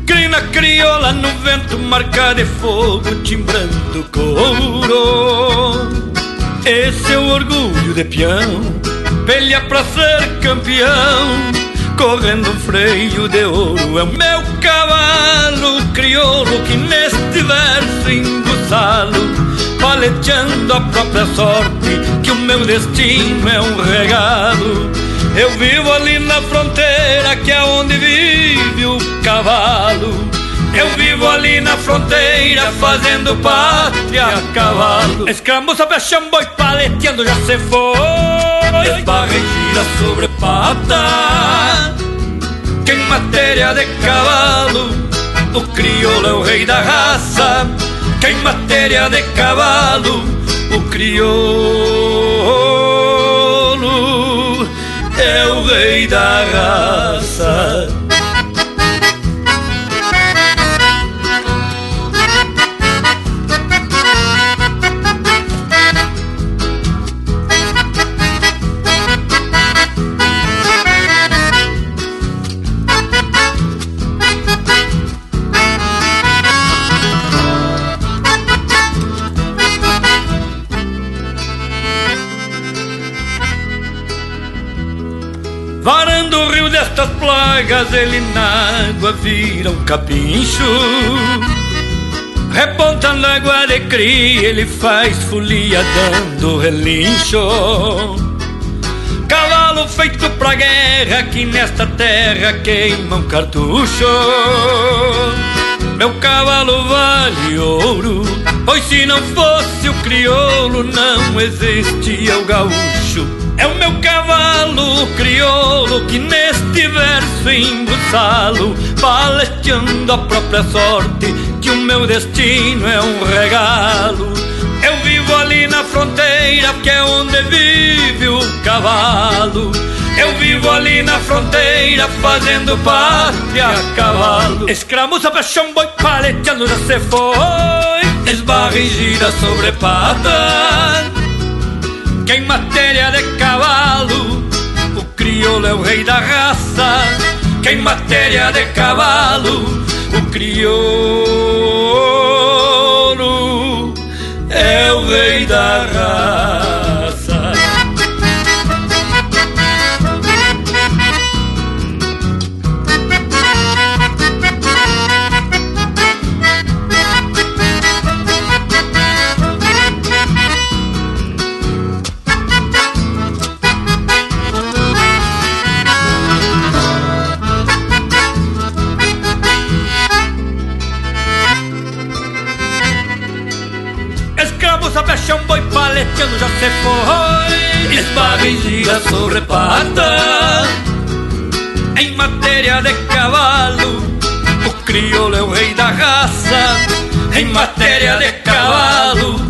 Crina crioula no vento, marca de fogo, timbrando couro. Esse é o orgulho de peão, pelha pra ser campeão correndo um freio de ouro. É o meu cavalo crioulo que neste verso palejando a própria sorte, que o meu destino é um regalo. Eu vivo ali na fronteira que é onde vive o cavalo. Eu vivo ali na fronteira fazendo pátria a cavalo. Escramuça, peixão, boi paleteando já se foi. Esbarra e gira sobre pata. Que em matéria de cavalo, o crioulo é o rei da raça. Que em matéria de cavalo, o crioulo é o rei da raça. Plagas, ele na água vira um capincho. Repontando água de cria, ele faz folia dando relincho. Cavalo feito pra guerra, que nesta terra queima um cartucho. Meu cavalo vale ouro, pois se não fosse o crioulo, não existia o gaúcho. É o meu cavalo crioulo que neste verso embuçalo, paleteando a própria sorte, que o meu destino é um regalo. Eu vivo ali na fronteira, que é onde vive o cavalo. Eu vivo ali na fronteira, fazendo pátria a cavalo. Escramuça, paixão, boi paleteando já se foi. Esbarra e gira sobre pata que em matéria de cavalo o crioulo é o rei da raça. Que em matéria de cavalo o crioulo paleteando já se foi. Esbarra e gira sobre pata. Em matéria de cavalo O crioulo é o rei da raça. Em matéria de cavalo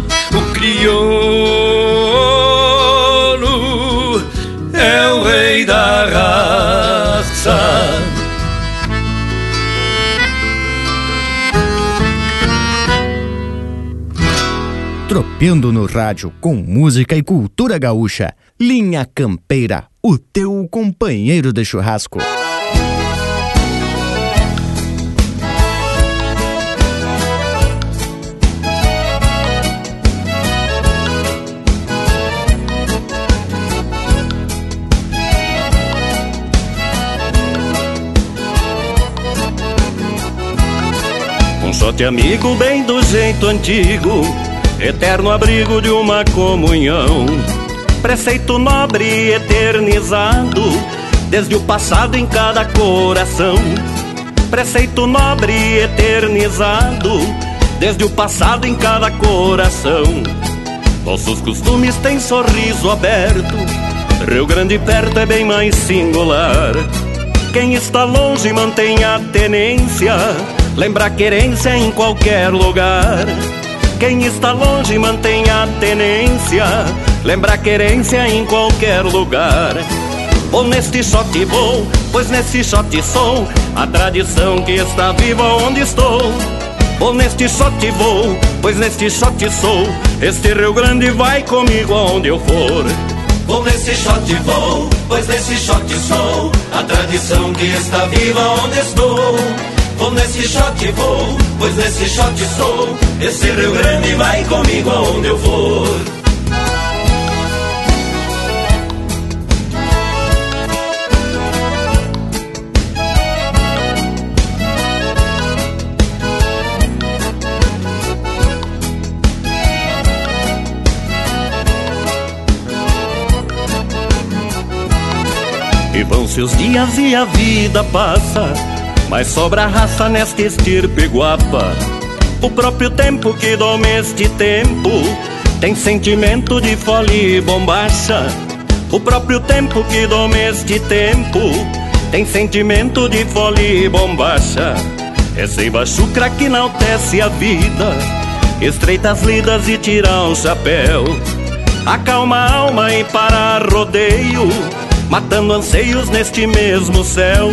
Tropeando no rádio com música e cultura gaúcha. Linha Campeira, o teu companheiro de churrasco. Um sorte amigo bem do jeito antigo, eterno abrigo de uma comunhão. Preceito nobre eternizado, desde o passado em cada coração. Preceito nobre eternizado, desde o passado em cada coração. Nossos costumes têm sorriso aberto, Rio Grande perto é bem mais singular. Quem está longe mantém a tenência, lembra a querência em qualquer lugar. Quem está longe mantém a tenência, lembra a querência em qualquer lugar. Vou neste shot vou, pois nesse shot sou a tradição que está viva onde estou. Vou neste shot vou, pois neste shot sou este Rio Grande vai comigo aonde eu for. Vou nesse shot vou, pois nesse shot sou a tradição que está viva onde estou. Vou nesse shot vou, pois nesse shot sou esse Rio Grande vai comigo aonde eu for. Vão-se os dias e a vida passa, mas sobra raça nesta estirpe guapa. O próprio tempo que doma este tempo tem sentimento de folia e bombacha. O próprio tempo que doma este tempo tem sentimento de folia e bombacha. É seiva chucra que enaltece a vida, estreita as lidas e tira o chapéu. Acalma a alma e para rodeio matando anseios neste mesmo céu.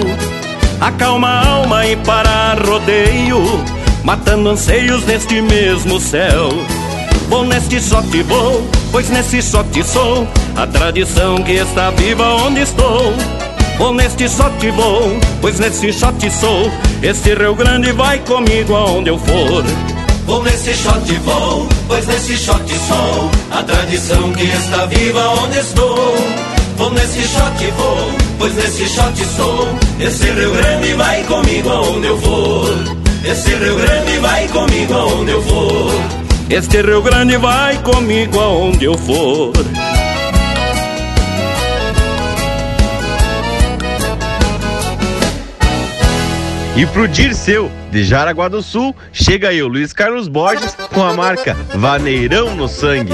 Acalma a alma e para rodeio, matando anseios neste mesmo céu. Vou neste shot vou, pois nesse shot sou a tradição que está viva onde estou. Vou neste shot vou, pois nesse shot sou. Este Rio Grande vai comigo aonde eu for. Vou nesse shot vou, pois nesse shot sou a tradição que está viva onde estou. Vou nesse shot vou, pois nesse shot sou. Esse Rio Grande vai comigo aonde eu for. Esse Rio Grande vai comigo aonde eu for. Este Rio Grande vai comigo aonde eu for. E pro Dirceu, de Jaraguá do Sul, chega o Luiz Carlos Borges com a marca Vaneirão no Sangue.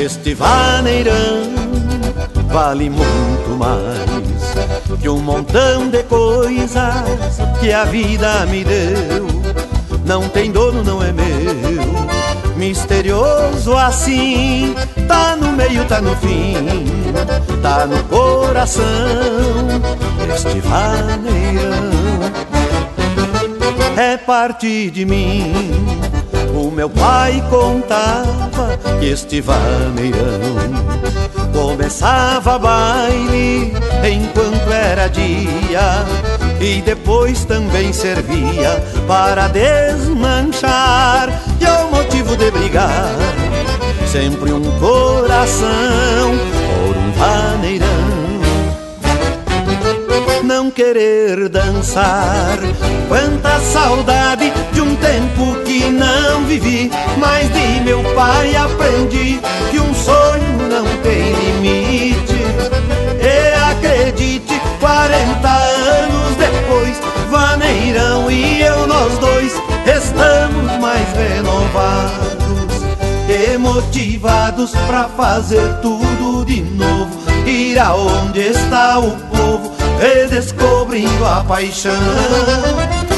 Este vaneirão vale muito mais que um montão de coisas que a vida me deu. Não tem dono, não é meu. Misterioso assim, tá no meio, tá no fim, tá no coração. Este vaneirão é parte de mim. Meu pai contava que este vaneirão começava baile enquanto era dia e depois também servia para desmanchar e o motivo de brigar sempre um coração por um vaneirão não querer dançar. Quanta saudade de um tempo que não vivi, mas de meu pai aprendi que um sonho não tem limite. E acredite, 40 anos depois, Vaneirão e eu, nós dois, estamos mais renovados e motivados pra fazer tudo de novo. Ir aonde está o povo redescobrindo a paixão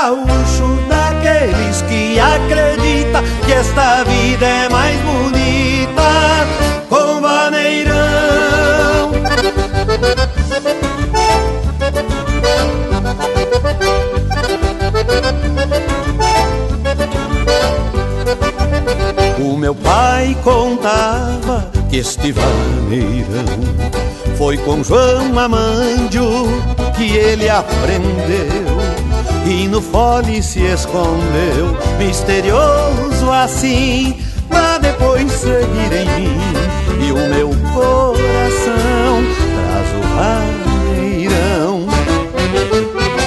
gaúcho daqueles que acredita que esta vida é mais bonita com vaneirão. O meu pai contava que este vaneirão foi com João Amandio que ele aprendeu e no fole se escondeu, misterioso assim, pra depois seguir em mim. E o meu coração traz o vaneirão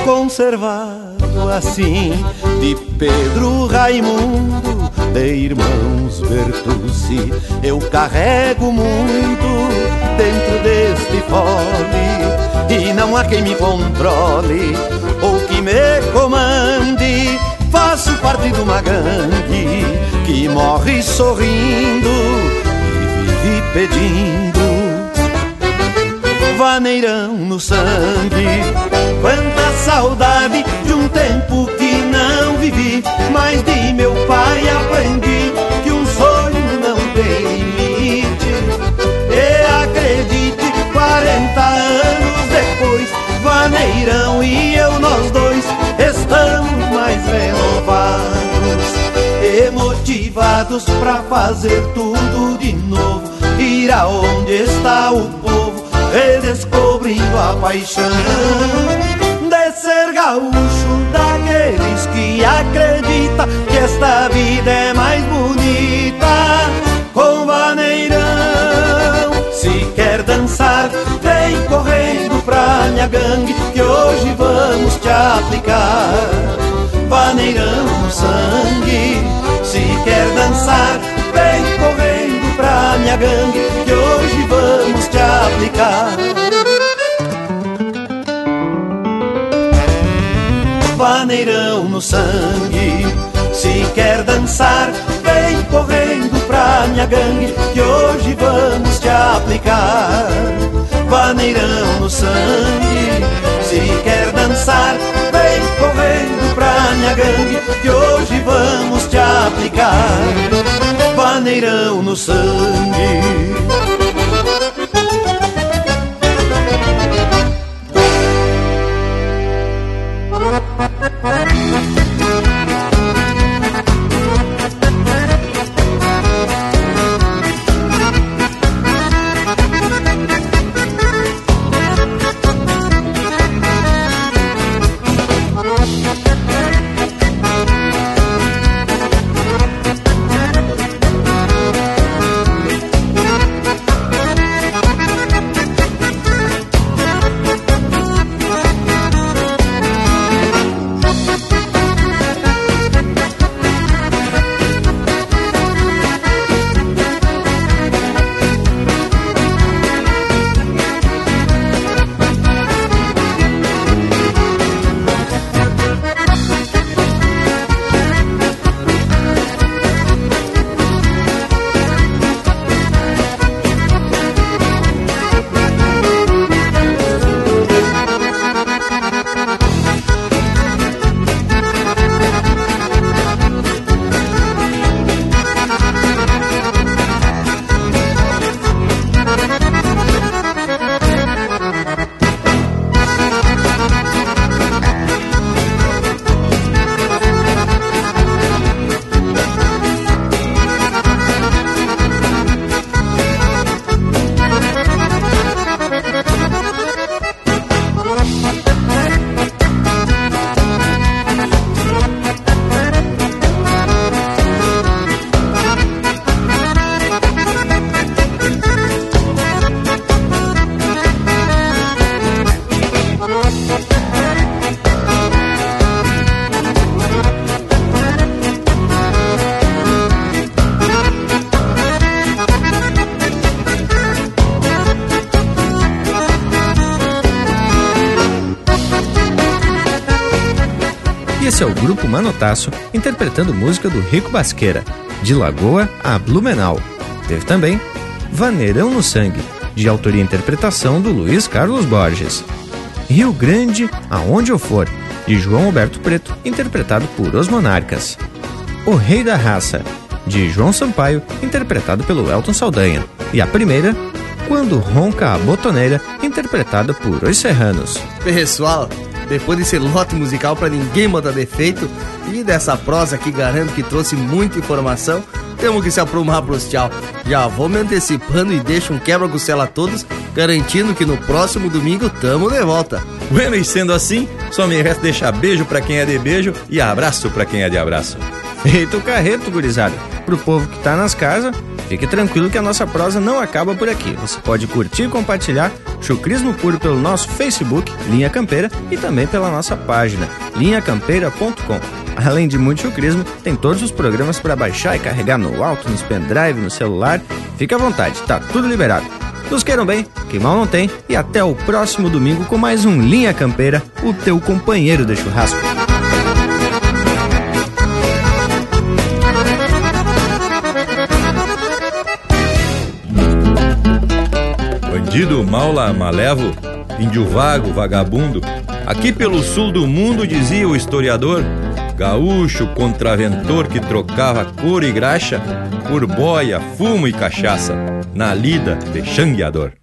conservado assim de Pedro Raimundo, de irmãos Bertucci. Eu carrego muito dentro deste fole e não há quem me controle me comande. Faço parte de uma gangue que morre sorrindo e vive pedindo vaneirão no sangue. Quanta saudade de um tempo que não vivi, mas de meu pai aprendi que um sonho não tem limite. E acredite, 40 anos vaneirão e eu, nós dois, estamos mais renovados e motivados pra fazer tudo de novo. Ir aonde está o povo redescobrindo a paixão de ser gaúcho daqueles que acredita que esta vida é mais bonita minha gangue que hoje vamos te aplicar vaneirão no sangue. Se quer dançar gangue que hoje vamos te aplicar. Vaneirão no sangue, se quer dançar, vem correndo pra minha gangue que hoje vamos te aplicar. Vaneirão no sangue, se quer dançar, vem correndo pra minha gangue que hoje vamos te aplicar. Vaneirão no sangue. Esse Manotaço interpretando música do Rico Basqueira, de Lagoa a Blumenau. Teve também Vaneirão no Sangue, de autoria e interpretação do Luiz Carlos Borges. Rio Grande, Aonde Eu For, de João Alberto Preto, interpretado por Os Monarcas. O Rei da Raça, de João Sampaio, interpretado pelo Elton Saldanha. E a primeira, Quando Ronca a Botoneira, interpretada por Os Serranos. Pessoal, depois desse lote musical para ninguém botar defeito e dessa prosa que garanto que trouxe muita informação, temos que se aprumar pros tchau. Já vou me antecipando e deixo um quebra-costela a todos, garantindo que no próximo domingo tamo de volta. Bueno, e sendo assim, só me resta deixar beijo para quem é de beijo e abraço para quem é de abraço. Feito o carreto, gurizada. Pro povo que tá nas casas, fique tranquilo que a nossa prosa não acaba por aqui. Você pode curtir e compartilhar Chucrismo Puro pelo nosso Facebook, Linha Campeira, e também pela nossa página, linhacampeira.com. Além de muito chucrismo, tem todos os programas para baixar e carregar no alto, nos pendrive, no celular. Fique à vontade, tá tudo liberado. Nos queiram bem, que mal não tem, e até o próximo domingo com mais um Linha Campeira, o teu companheiro de churrasco. Bandido, maula, malevo, índio vago, vagabundo. Aqui pelo sul do mundo, dizia o historiador, gaúcho contraventor que trocava couro e graxa por boia, fumo e cachaça, na lida de xangueador.